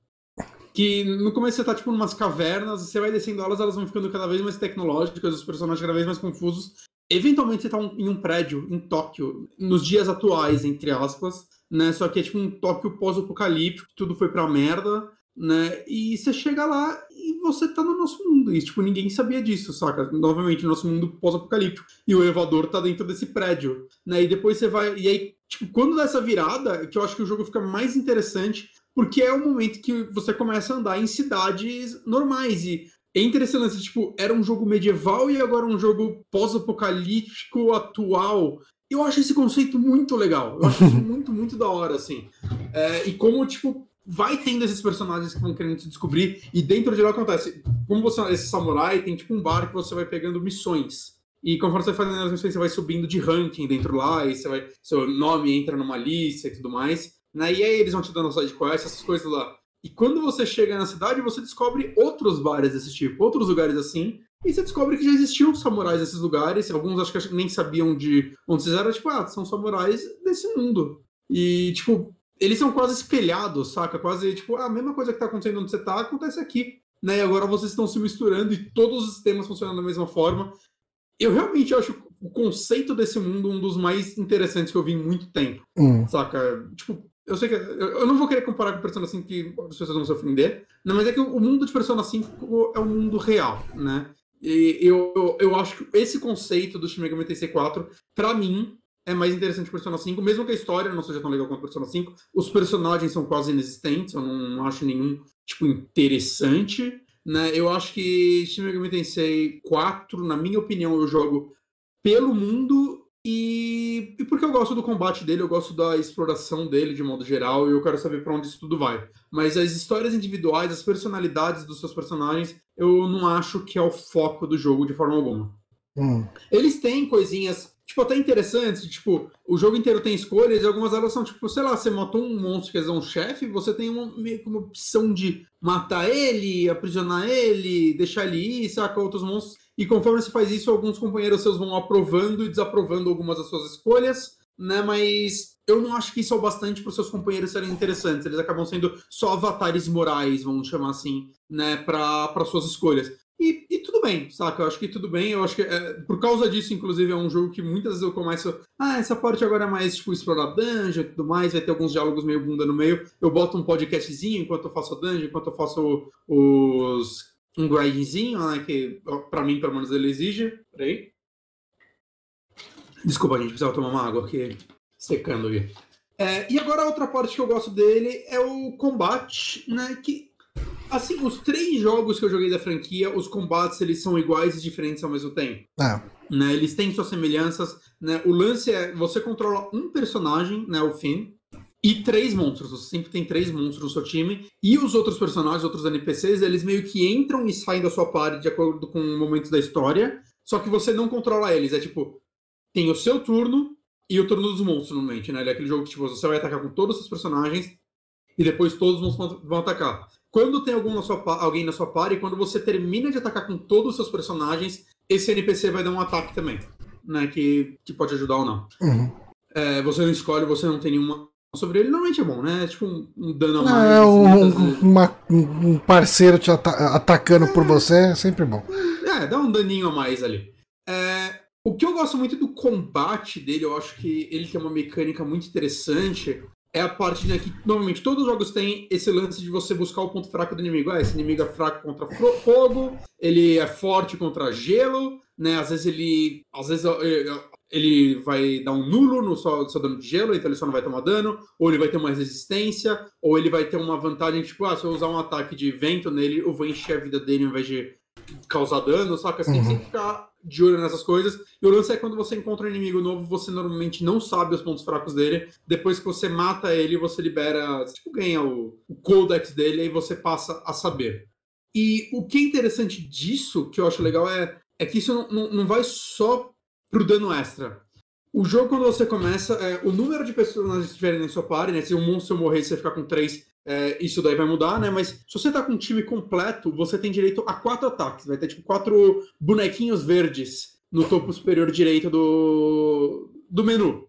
Que no começo você tá tipo numas cavernas, você vai descendo elas, elas vão ficando cada vez mais tecnológicas, os personagens cada vez mais confusos. Eventualmente você tá um, em um prédio em Tóquio, nos dias atuais, entre aspas, né? Só que é tipo um Tóquio pós-apocalíptico, tudo foi pra merda né? E você chega lá e você tá no nosso mundo. E, tipo, ninguém sabia disso, saca? Novamente, nosso mundo pós-apocalíptico. E o elevador tá dentro desse prédio, né? E depois você vai. E aí, tipo, quando dá essa virada, que eu acho que o jogo fica mais interessante, porque é o momento que você começa a andar em cidades normais. E é interessante, tipo, era um jogo medieval e agora um jogo pós-apocalíptico atual. Eu acho esse conceito muito legal. Eu acho isso muito, muito da hora, assim. É, e como, tipo, vai tendo esses personagens que vão querendo se descobrir, e dentro de lá acontece. Como você esse samurai, tem tipo um bar que você vai pegando missões. E conforme você vai fazendo as missões, você vai subindo de ranking dentro lá, e você vai, seu nome entra numa lista e tudo mais. Né? E aí eles vão te dando side quest, essas coisas lá. E quando você chega na cidade, você descobre outros bares desse tipo, outros lugares assim, e você descobre que já existiam samurais nesses lugares. Alguns acho que nem sabiam de onde vocês eram, tipo, ah, são samurais desse mundo. E, tipo, eles são quase espelhados, saca? Quase tipo, a mesma coisa que tá acontecendo onde você tá, acontece aqui. Né? E agora vocês estão se misturando e todos os sistemas funcionam da mesma forma. Eu realmente acho o conceito desse mundo um dos mais interessantes que eu vi em muito tempo. Hum. Saca? Tipo, eu sei que. Eu não vou querer comparar com Persona 5 que as pessoas vão se ofender. Não, mas é que o mundo de Persona 5 é um mundo real, né? E eu, eu, eu acho que esse conceito do Shin Megami Tensei 4, pra mim, é mais interessante que Persona 5, mesmo que a história não seja tão legal quanto Persona 5, os personagens são quase inexistentes, eu não acho nenhum, tipo, interessante, né? Eu acho que Shin Megami Tensei 4, na minha opinião, eu jogo pelo mundo e, e porque eu gosto do combate dele, eu gosto da exploração dele de modo geral e eu quero saber para onde isso tudo vai. Mas as histórias individuais, as personalidades dos seus personagens, eu não acho que é o foco do jogo de forma alguma. Hum. Eles têm coisinhas tipo, até interessantes. Tipo, o jogo inteiro tem escolhas e algumas delas são, tipo, sei lá, você matou um monstro que é um chefe, você tem uma, meio que uma opção de matar ele, aprisionar ele, deixar ele ir, saca outros monstros. E conforme você faz isso, alguns companheiros seus vão aprovando e desaprovando algumas das suas escolhas, né? Mas eu não acho que isso é o bastante para os seus companheiros serem interessantes. Eles acabam sendo só avatares morais, vamos chamar assim, né? Para suas escolhas. E, e, tudo bem, saca? Eu acho que tudo bem. Eu acho que é, por causa disso, inclusive, é um jogo que muitas vezes eu começo. Ah, essa parte agora é mais tipo explorar dungeon e tudo mais. Vai ter alguns diálogos meio bunda no meio. Eu boto um podcastzinho enquanto eu faço a dungeon, enquanto eu faço os. um grindzinho, né? Que pra mim, pelo menos, ele exige. Peraí. Desculpa, gente, precisava tomar uma água aqui, secando aqui. É, e agora outra parte que eu gosto dele é o combate, né? Que Assim, os três jogos que eu joguei da franquia, os combates eles são iguais e diferentes ao mesmo tempo. É. Né, eles têm suas semelhanças. Né? O lance é você controla um personagem, né, o Finn, e três monstros. Você sempre tem três monstros no seu time. E os outros personagens, outros NPCs, eles meio que entram e saem da sua party de acordo com momentos da história. Só que você não controla eles. É tipo, tem o seu turno e o turno dos monstros, normalmente, né? Ele é aquele jogo que tipo, você vai atacar com todos os personagens e depois todos os monstros vão atacar. Quando tem algum na sua, alguém na sua party, quando você termina de atacar com todos os seus personagens, esse NPC vai dar um ataque também, né? Que, que pode ajudar ou não. Uhum. É, você não escolhe, você não tem nenhuma sobre ele, normalmente é bom, né? É tipo um, um dano a mais. É, um, uma, um parceiro te atacando é, por você é sempre bom. É, dá um daninho a mais ali. É, o que eu gosto muito do combate dele, eu acho que ele tem uma mecânica muito interessante, é a parte né, que normalmente todos os jogos têm esse lance de você buscar o ponto fraco do inimigo. Ah, esse inimigo é fraco contra fogo, ele é forte contra gelo, né? Às vezes ele. Às vezes ele vai dar um nulo no seu, seu dano de gelo, então ele só não vai tomar dano, ou ele vai ter uma resistência, ou ele vai ter uma vantagem, tipo, ah, se eu usar um ataque de vento nele, eu vou encher a vida dele ao invés de causar dano, saca? Você uhum. tem que sempre ficar de olho nessas coisas. E o lance é quando você encontra um inimigo novo, você normalmente não sabe os pontos fracos dele. Depois que você mata ele, você libera, tipo, ganha o, o codex dele, aí você passa a saber. E o que é interessante disso, que eu acho legal, é, é que isso não, não, não vai só pro dano extra. O jogo, quando você começa, é, o número de personagens que tiverem na sua party, né? Se um monstro morrer, você ficar com três, é, isso daí vai mudar, né? Mas se você tá com um time completo, você tem direito a quatro ataques. Vai ter tipo quatro bonequinhos verdes no topo superior direito do, do menu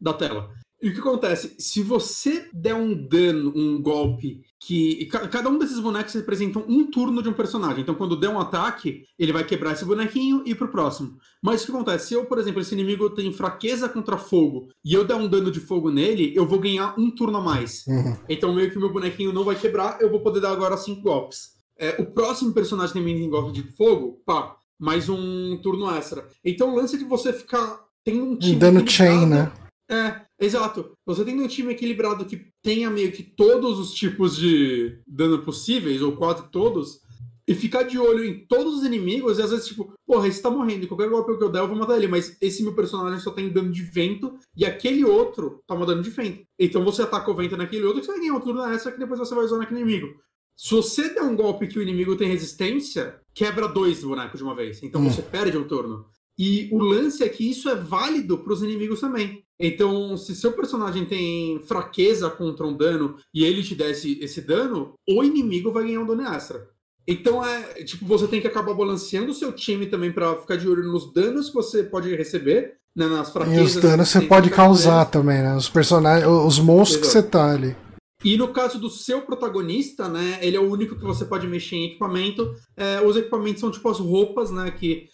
da tela. E o que acontece? Se você der um dano, um golpe, que. Cada um desses bonecos representam um turno de um personagem. Então, quando der um ataque, ele vai quebrar esse bonequinho e ir pro próximo. Mas o que acontece? Se eu, por exemplo, esse inimigo tem fraqueza contra fogo e eu der um dano de fogo nele, eu vou ganhar um turno a mais. Uhum. Então, meio que meu bonequinho não vai quebrar, eu vou poder dar agora cinco golpes. É, o próximo personagem também tem golpe de fogo, pá, mais um turno extra. Então, o lance de você ficar. Tem um time. Dano chain, né? É, exato. Você tem um time equilibrado que tenha meio que todos os tipos de dano possíveis, ou quase todos, e ficar de olho em todos os inimigos, e às vezes, tipo, porra, esse tá morrendo, qualquer golpe que eu der, eu vou matar ele, mas esse meu personagem só tem dano de vento, e aquele outro toma dano de vento. Então você ataca o vento naquele outro, você vai ganhar um turno extra que depois você vai usar naquele inimigo. Se você der um golpe que o inimigo tem resistência, quebra dois bonecos de uma vez. Então hum. você perde um turno. E o lance é que isso é válido para os inimigos também. Então, se seu personagem tem fraqueza contra um dano e ele te der esse, esse dano, o inimigo vai ganhar um dano extra. Então é tipo, você tem que acabar balanceando o seu time também para ficar de olho nos danos que você pode receber, né, nas fraquezas. E os danos que você pode causar também, né? Os personagens, os monstros Exato. que você tá ali. E no caso do seu protagonista, né? Ele é o único que você pode mexer em equipamento. É, os equipamentos são tipo as roupas, né? Que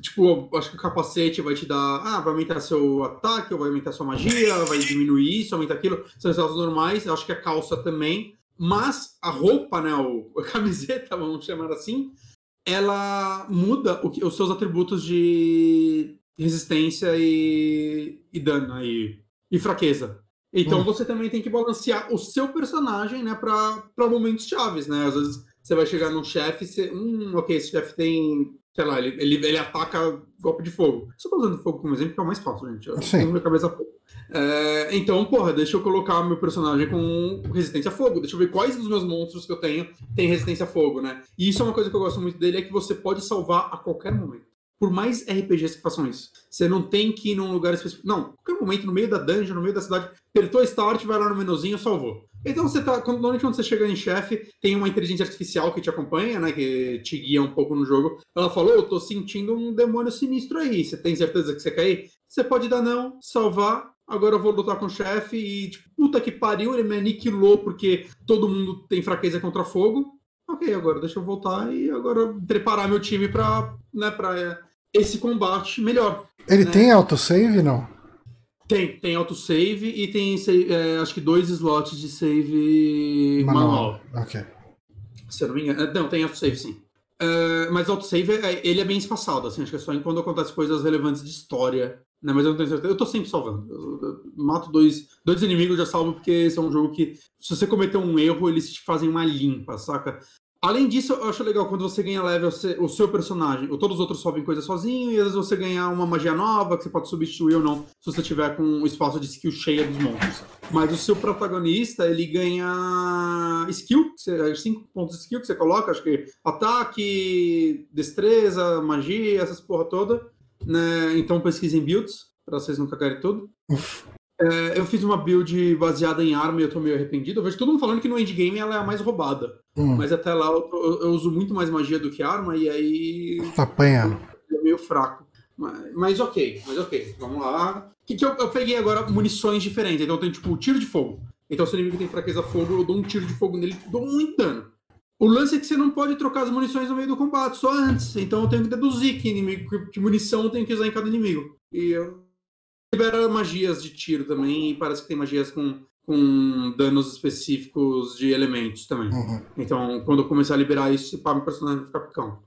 Tipo, acho que o capacete vai te dar. Ah, vai aumentar seu ataque, ou vai aumentar sua magia, vai diminuir isso, aumentar aquilo. São resultados normais. Acho que a calça também. Mas a roupa, né? O, a camiseta, vamos chamar assim, ela muda que, os seus atributos de resistência e, e dano e, e fraqueza. Então hum. você também tem que balancear o seu personagem, né, para momentos chaves, né? Às vezes você vai chegar num chefe, você, hum, ok, esse chefe tem sei lá, ele, ele, ele ataca golpe de fogo. Só tô usando fogo como exemplo, que é o mais fácil, gente. Eu Sim. minha cabeça fogo. É, então, porra, deixa eu colocar meu personagem com resistência a fogo. Deixa eu ver quais dos meus monstros que eu tenho têm resistência a fogo, né? E isso é uma coisa que eu gosto muito dele, é que você pode salvar a qualquer momento. Por mais RPGs que façam isso. Você não tem que ir num lugar específico. Não, qualquer momento, no meio da dungeon, no meio da cidade, apertou start, vai lá no menuzinho, salvou. Então você tá. Quando, normalmente quando você chega em chefe, tem uma inteligência artificial que te acompanha, né? Que te guia um pouco no jogo. Ela falou, eu tô sentindo um demônio sinistro aí. Você tem certeza que você quer ir? Você pode dar não, salvar. Agora eu vou lutar com o chefe e, tipo, puta que pariu, ele me aniquilou porque todo mundo tem fraqueza contra fogo. Ok, agora deixa eu voltar e agora preparar meu time pra, né, pra é, esse combate melhor. Ele né? tem autosave, não? Tem, tem autosave e tem é, acho que dois slots de save manual. manual. Ok. Se eu não me engano. É, não, tem autosave sim. Uh, mas autosave, ele é bem espaçado, assim, acho que é só quando acontecem coisas relevantes de história. Né, mas eu não tenho certeza. Eu tô sempre salvando. Eu, eu mato dois, dois inimigos, já salvo, porque esse é um jogo que, se você cometer um erro, eles te fazem uma limpa, saca? Além disso, eu acho legal quando você ganha level o seu personagem, ou todos os outros sobem coisa sozinho, e às vezes você ganha uma magia nova que você pode substituir ou não, se você tiver com o espaço de skill cheia dos monstros. Mas o seu protagonista, ele ganha skill, 5 pontos de skill que você coloca, acho que ataque, destreza, magia, essas porra toda. Né? Então pesquisem builds, pra vocês não cagarem tudo. É, eu fiz uma build baseada em arma e eu tô meio arrependido. Eu vejo todo mundo falando que no endgame ela é a mais roubada. Hum. Mas até lá eu, eu, eu, uso muito mais magia do que arma e aí. Tá apanhando. É meio fraco. Mas, mas, ok, mas ok. Vamos lá. Que, que eu, eu, peguei agora munições diferentes. Então tenho tipo tiro de fogo. Então se o inimigo tem fraqueza fogo, eu dou um tiro de fogo nele dou muito dano. O lance é que você não pode trocar as munições no meio do combate, só antes. Então eu tenho que deduzir que, inimigo, que, que munição eu tenho que usar em cada inimigo. E eu libera magias de tiro também, e parece que tem magias com, com danos específicos de elementos também. Uhum. Então, quando eu começar a liberar isso, para meu personagem vai ficar picão.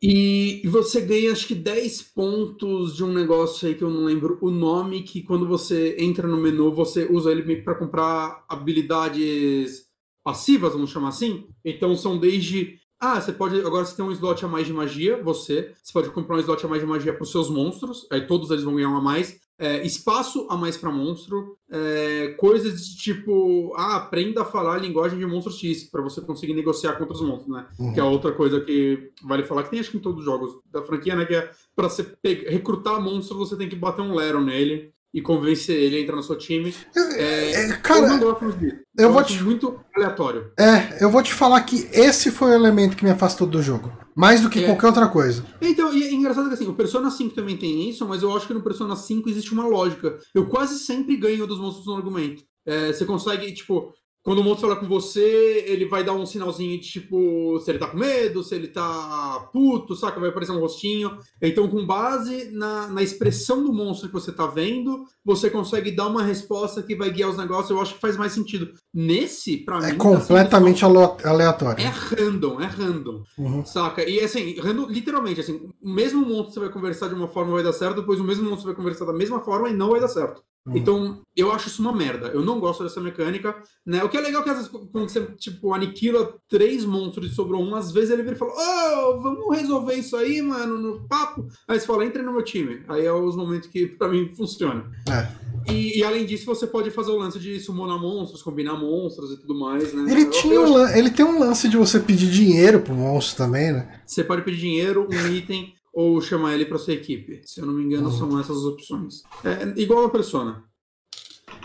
E você ganha acho que 10 pontos de um negócio aí que eu não lembro o nome, que quando você entra no menu, você usa ele meio para comprar habilidades passivas, vamos chamar assim. Então são desde ah, você pode. Agora você tem um slot a mais de magia, você. Você pode comprar um slot a mais de magia para os seus monstros. Aí todos eles vão ganhar uma a mais é, espaço a mais para monstro, é, coisas de tipo, ah, aprenda a falar a linguagem de monstro X para você conseguir negociar contra os monstros, né? Uhum. Que é outra coisa que vale falar que tem acho que em todos os jogos da franquia, né? Que é para você recrutar monstro você tem que bater um Lero nele e convencer ele a entrar no seu time. É, é, cara, eu não gosto disso. Eu, eu vou te... muito aleatório. É, eu vou te falar que esse foi o elemento que me afastou do jogo. Mais do que é. qualquer outra coisa. Então, e é engraçado que assim, o Persona 5 também tem isso, mas eu acho que no Persona 5 existe uma lógica. Eu quase sempre ganho dos monstros no argumento. É, você consegue, tipo, quando o monstro fala com você, ele vai dar um sinalzinho de tipo, se ele tá com medo, se ele tá puto, saca? Vai aparecer um rostinho. Então, com base na, na expressão do monstro que você tá vendo, você consegue dar uma resposta que vai guiar os negócios. Eu acho que faz mais sentido. Nesse, pra é mim. É completamente assim, aleatório. É random, é random. Uhum. Saca? E assim, random, literalmente, assim, o mesmo monstro você vai conversar de uma forma vai dar certo, depois o mesmo monstro vai conversar da mesma forma e não vai dar certo. Uhum. Então, eu acho isso uma merda. Eu não gosto dessa mecânica, né? O que é legal é que às vezes quando você, tipo, aniquila três monstros e sobrou um, às vezes ele vira e fala, oh, vamos resolver isso aí, mano, no papo. Aí você fala, entre no meu time. Aí é os momentos que, pra mim, funciona. É. E, e, além disso, você pode fazer o lance de summonar monstros, combinar monstros e tudo mais, né? Ele, tinha eu, um, ele tem um lance de você pedir dinheiro pro monstro também, né? Você pode pedir dinheiro, um item ou chamar ele para sua equipe. Se eu não me engano, são essas as opções. É, igual a Persona.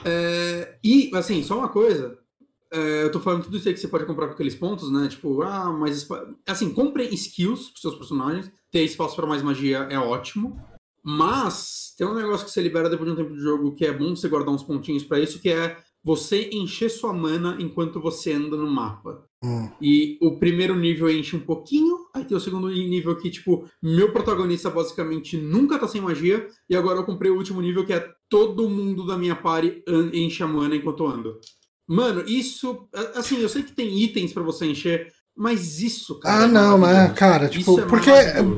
É, e, assim, só uma coisa. É, eu tô falando tudo isso aí que você pode comprar com aqueles pontos, né? Tipo, ah, mas. Assim, compre skills pros seus personagens. Ter espaço para mais magia é ótimo. Mas tem um negócio que você libera depois de um tempo de jogo que é bom você guardar uns pontinhos para isso, que é você encher sua mana enquanto você anda no mapa. Hum. E o primeiro nível enche um pouquinho, aí tem o segundo nível que, tipo, meu protagonista basicamente nunca tá sem magia, e agora eu comprei o último nível que é todo mundo da minha party enche a mana enquanto anda. Mano, isso, assim, eu sei que tem itens para você encher, mas isso, cara. Ah, é não, mas, cara, tipo, é porque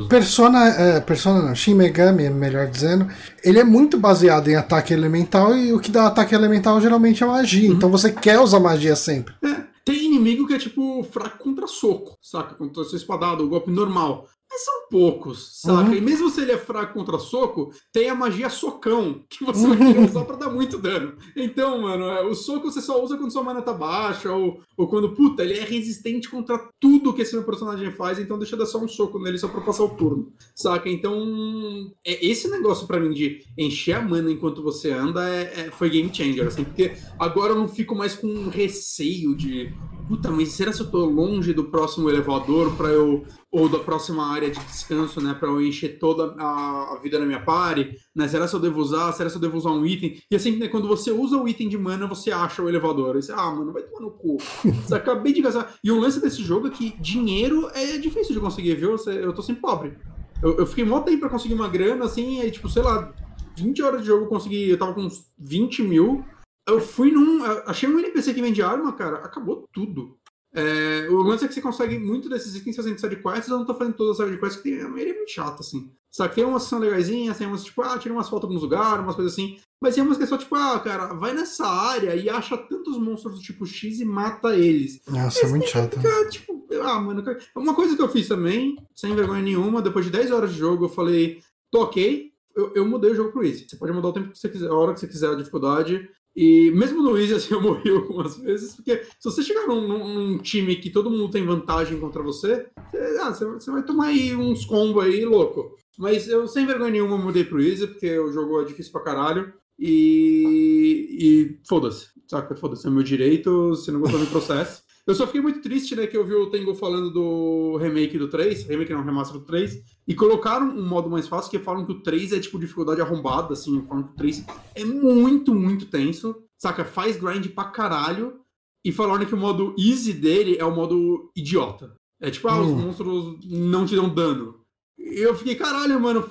Persona, é, Persona não, Shin Megami, melhor dizendo, ele é muito baseado em ataque elemental e o que dá ataque elemental geralmente é magia. Uhum. Então você quer usar magia sempre. É, tem inimigo que é tipo fraco contra soco, saca? Contra seu espadado, o golpe normal. Mas são poucos, saca? Uhum. E mesmo se ele é fraco contra soco, tem a magia socão, que você vai querer usar pra dar muito dano. Então, mano, é, o soco você só usa quando sua mana tá baixa, ou, ou quando, puta, ele é resistente contra tudo que esse meu personagem faz, então deixa eu dar só um soco nele só pra passar o turno, saca? Então, é, esse negócio para mim de encher a mana enquanto você anda é, é, foi game changer, assim, porque agora eu não fico mais com receio de puta, mas será que eu tô longe do próximo elevador para eu ou da próxima área de descanso, né, para eu encher toda a, vida na minha party, né? Será que eu devo usar? Será que eu devo usar um item? E assim, né, quando você usa o item de mana, você acha o elevador. Aí você, ah, mano, vai tomar no cu. Você acabei de gastar. E o lance desse jogo é que dinheiro é difícil de conseguir, viu? Eu tô sempre pobre. Eu, eu fiquei mó tempo pra conseguir uma grana, assim, aí, tipo, sei lá, 20 horas de jogo eu consegui, eu tava com uns 20 mil. Eu fui num. Achei um NPC que vende arma, cara, acabou tudo. É, o lance é que você consegue muito desses itens fazendo side quests, eu não tô fazendo todas as side quests, que tem, a maioria é muito chata, assim. Só que tem umas que são legaisinhas, tem umas tipo, ah, tira umas fotos em alguns lugares, umas coisas assim. Mas tem umas que é só tipo, ah, cara, vai nessa área e acha tantos monstros do tipo X e mata eles. Nossa, é muito chato. Fica, tipo, ah, mano, uma coisa que eu fiz também, sem vergonha nenhuma, depois de 10 horas de jogo, eu falei, tô ok, eu, eu mudei o jogo pro Easy. Você pode mudar o tempo que você quiser, a hora que você quiser, a dificuldade. E mesmo no Easy, assim, eu morri algumas vezes, porque se você chegar num, num time que todo mundo tem vantagem contra você, você, ah, você vai tomar aí uns combos aí, louco. Mas eu, sem vergonha nenhuma, mudei pro Easy, porque o jogo é difícil pra caralho. E, e foda-se, saca? Foda-se, é meu direito, se não gostou do processo. Eu só fiquei muito triste, né, que eu vi o Tengu falando do remake do 3, remake não, remaster do 3, e colocaram um modo mais fácil, que falam que o 3 é tipo dificuldade arrombada, assim, falam que o 3 é muito, muito tenso, saca? Faz grind pra caralho, e falaram que o modo easy dele é o modo idiota. É tipo, ah, os hum. monstros não te dão dano. E eu fiquei, caralho, mano,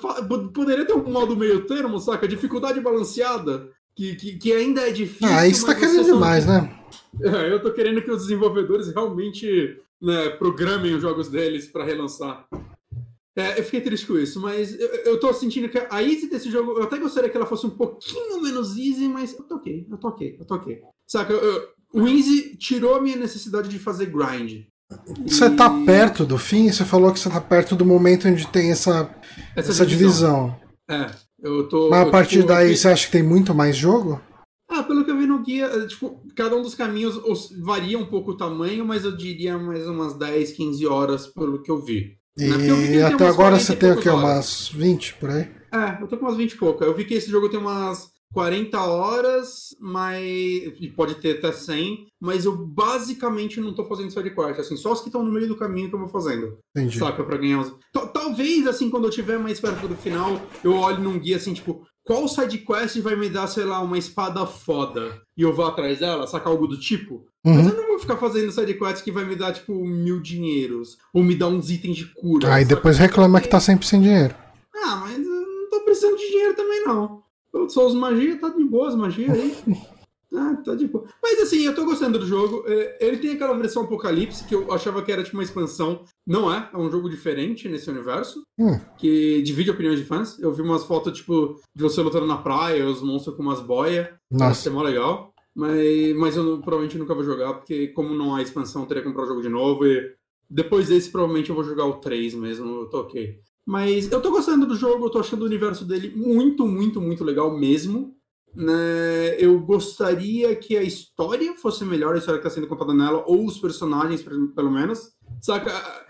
poderia ter um modo meio termo, saca? Dificuldade balanceada, que, que, que ainda é difícil. Ah, isso tá querendo demais, né? É, eu tô querendo que os desenvolvedores realmente né, programem os jogos deles para relançar. É, eu fiquei triste com isso, mas eu, eu tô sentindo que a easy desse jogo, eu até gostaria que ela fosse um pouquinho menos easy, mas eu tô ok, eu tô ok, eu tô ok. Saca, eu, o easy tirou a minha necessidade de fazer grind. Você e... tá perto do fim? Você falou que você tá perto do momento onde tem essa, essa, essa divisão. divisão. É, eu tô. Mas a partir tipo, daí você acha que tem muito mais jogo? Ah, pelo que eu vi no guia, é, tipo, cada um dos caminhos varia um pouco o tamanho, mas eu diria mais umas 10, 15 horas pelo que eu vi. E né? eu até agora você tem o quê? Umas 20 por aí? É, eu tô com umas 20 e pouco. Eu vi que esse jogo tem umas 40 horas, mas. E pode ter até 100, mas eu basicamente não tô fazendo side quest, assim, só os que estão no meio do caminho que eu vou fazendo. Entendi. Saca, pra ganhar os. Talvez, assim, quando eu tiver mais perto do final, eu olhe num guia assim, tipo, qual side quest vai me dar, sei lá, uma espada foda e eu vou atrás dela, sacar algo do tipo? Uhum. Mas eu não vou ficar fazendo side quest que vai me dar, tipo, mil dinheiros ou me dar uns itens de cura. Aí depois reclama que tá sempre sem dinheiro. Ah, mas eu não tô precisando de dinheiro também, não. Só uso magia, tá de boa as magias aí. Ah, tá de boa. Mas assim, eu tô gostando do jogo. É, ele tem aquela versão Apocalipse que eu achava que era tipo uma expansão. Não é, é um jogo diferente nesse universo. Hum. Que divide opiniões de fãs. Eu vi umas fotos, tipo, de você lutando na praia, os monstros com umas boias. Nossa. Isso é mó legal. Mas, mas eu provavelmente nunca vou jogar, porque como não há expansão, eu teria que comprar o jogo de novo. E depois desse, provavelmente eu vou jogar o 3 mesmo. Eu tô ok. Mas eu tô gostando do jogo, eu tô achando o universo dele muito, muito, muito legal mesmo. Né, eu gostaria que a história fosse melhor, a história que está sendo contada nela, ou os personagens, pelo menos. Saca?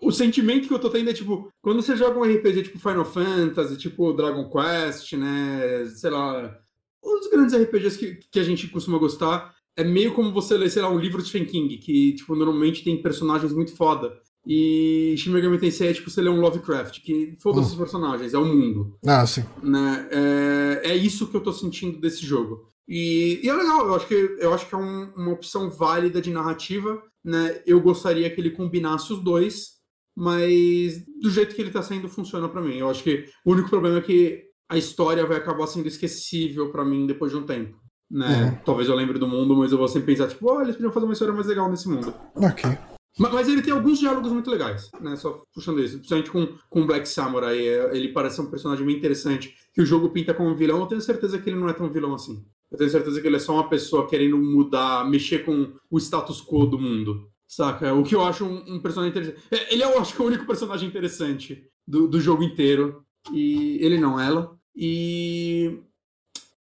O sentimento que eu tô tendo é tipo, quando você joga um RPG tipo Final Fantasy, tipo Dragon Quest, né? Sei lá, os grandes RPGs que, que a gente costuma gostar, é meio como você ler, sei lá, um livro de Stephen King, que, tipo, normalmente tem personagens muito foda. E Shin Megami Tensei é tipo você lê um Lovecraft, que foda-se hum. os personagens, é o mundo. Ah, sim. Né? É, é isso que eu tô sentindo desse jogo. E, e é legal, eu acho que, eu acho que é um, uma opção válida de narrativa. Né? Eu gostaria que ele combinasse os dois, mas do jeito que ele tá saindo, funciona para mim. Eu acho que o único problema é que a história vai acabar sendo esquecível para mim depois de um tempo. Né? Uhum. Talvez eu lembre do mundo, mas eu vou sempre pensar, tipo, oh, eles podiam fazer uma história mais legal nesse mundo. Ok. Mas, ele tem alguns diálogos muito legais, né? Só puxando isso. Principalmente com, com Black Samurai. É, ele parece um personagem bem interessante. Que o jogo pinta como vilão. Eu tenho certeza que ele não é tão vilão assim. Eu tenho certeza que ele é só uma pessoa querendo mudar, mexer com o status quo do mundo. Saca? O que eu acho um, um personagem interessante. É, ele é, eu acho que, o único personagem interessante do, do jogo inteiro. E ele não, ela. E.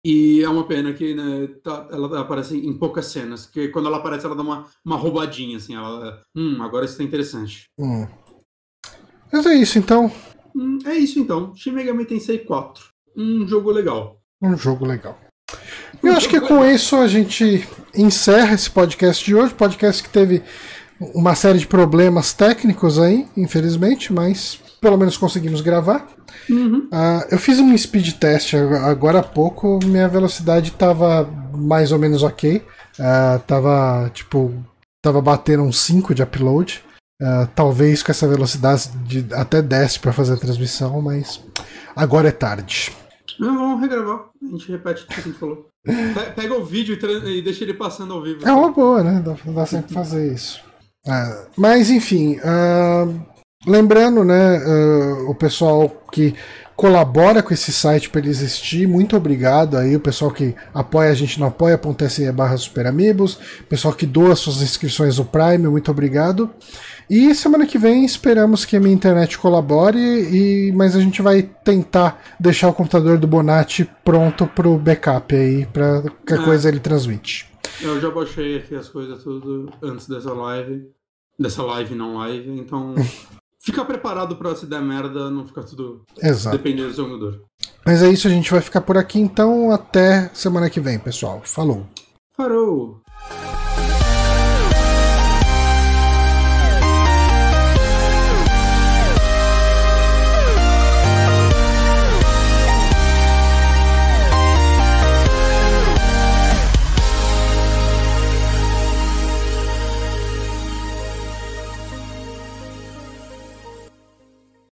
E é uma pena que né, tá, ela aparece em poucas cenas. Que quando ela aparece, ela dá uma, uma roubadinha, assim. Ela. Hum, agora isso tá interessante. Hum. Mas é isso então. Hum, é isso então. Shin Megami Tensei 4. Um jogo legal. Um jogo legal. Eu acho que com isso a gente encerra esse podcast de hoje. Podcast que teve uma série de problemas técnicos aí, infelizmente, mas pelo menos conseguimos gravar. Uhum. Uh, eu fiz um speed test agora há pouco, minha velocidade estava mais ou menos ok. Uh, tava tipo. Tava batendo uns 5 de upload. Uh, talvez com essa velocidade de, até desce para fazer a transmissão, mas agora é tarde. Não, vamos regravar. A gente repete tudo que a gente falou. Pega o vídeo e, deixa ele passando ao vivo. É uma boa, né? Dá, dá sempre fazer isso. Uh, mas enfim, uh, lembrando, né, uh, o pessoal que colabora com esse site para ele existir, muito obrigado aí, o pessoal que apoia a gente no apoia.se barra superamigos, pessoal que doa suas inscrições no Prime, muito obrigado. E semana que vem esperamos que a minha internet colabore, e mas a gente vai tentar deixar o computador do Bonatti pronto pro backup aí, para qualquer é. coisa ele transmite. Eu já baixei aqui as coisas tudo antes dessa live. Dessa live não live, então. fica preparado para se der merda, não ficar tudo Exato. dependendo do seu computador. Mas é isso, a gente vai ficar por aqui então. Até semana que vem, pessoal. Falou. Falou.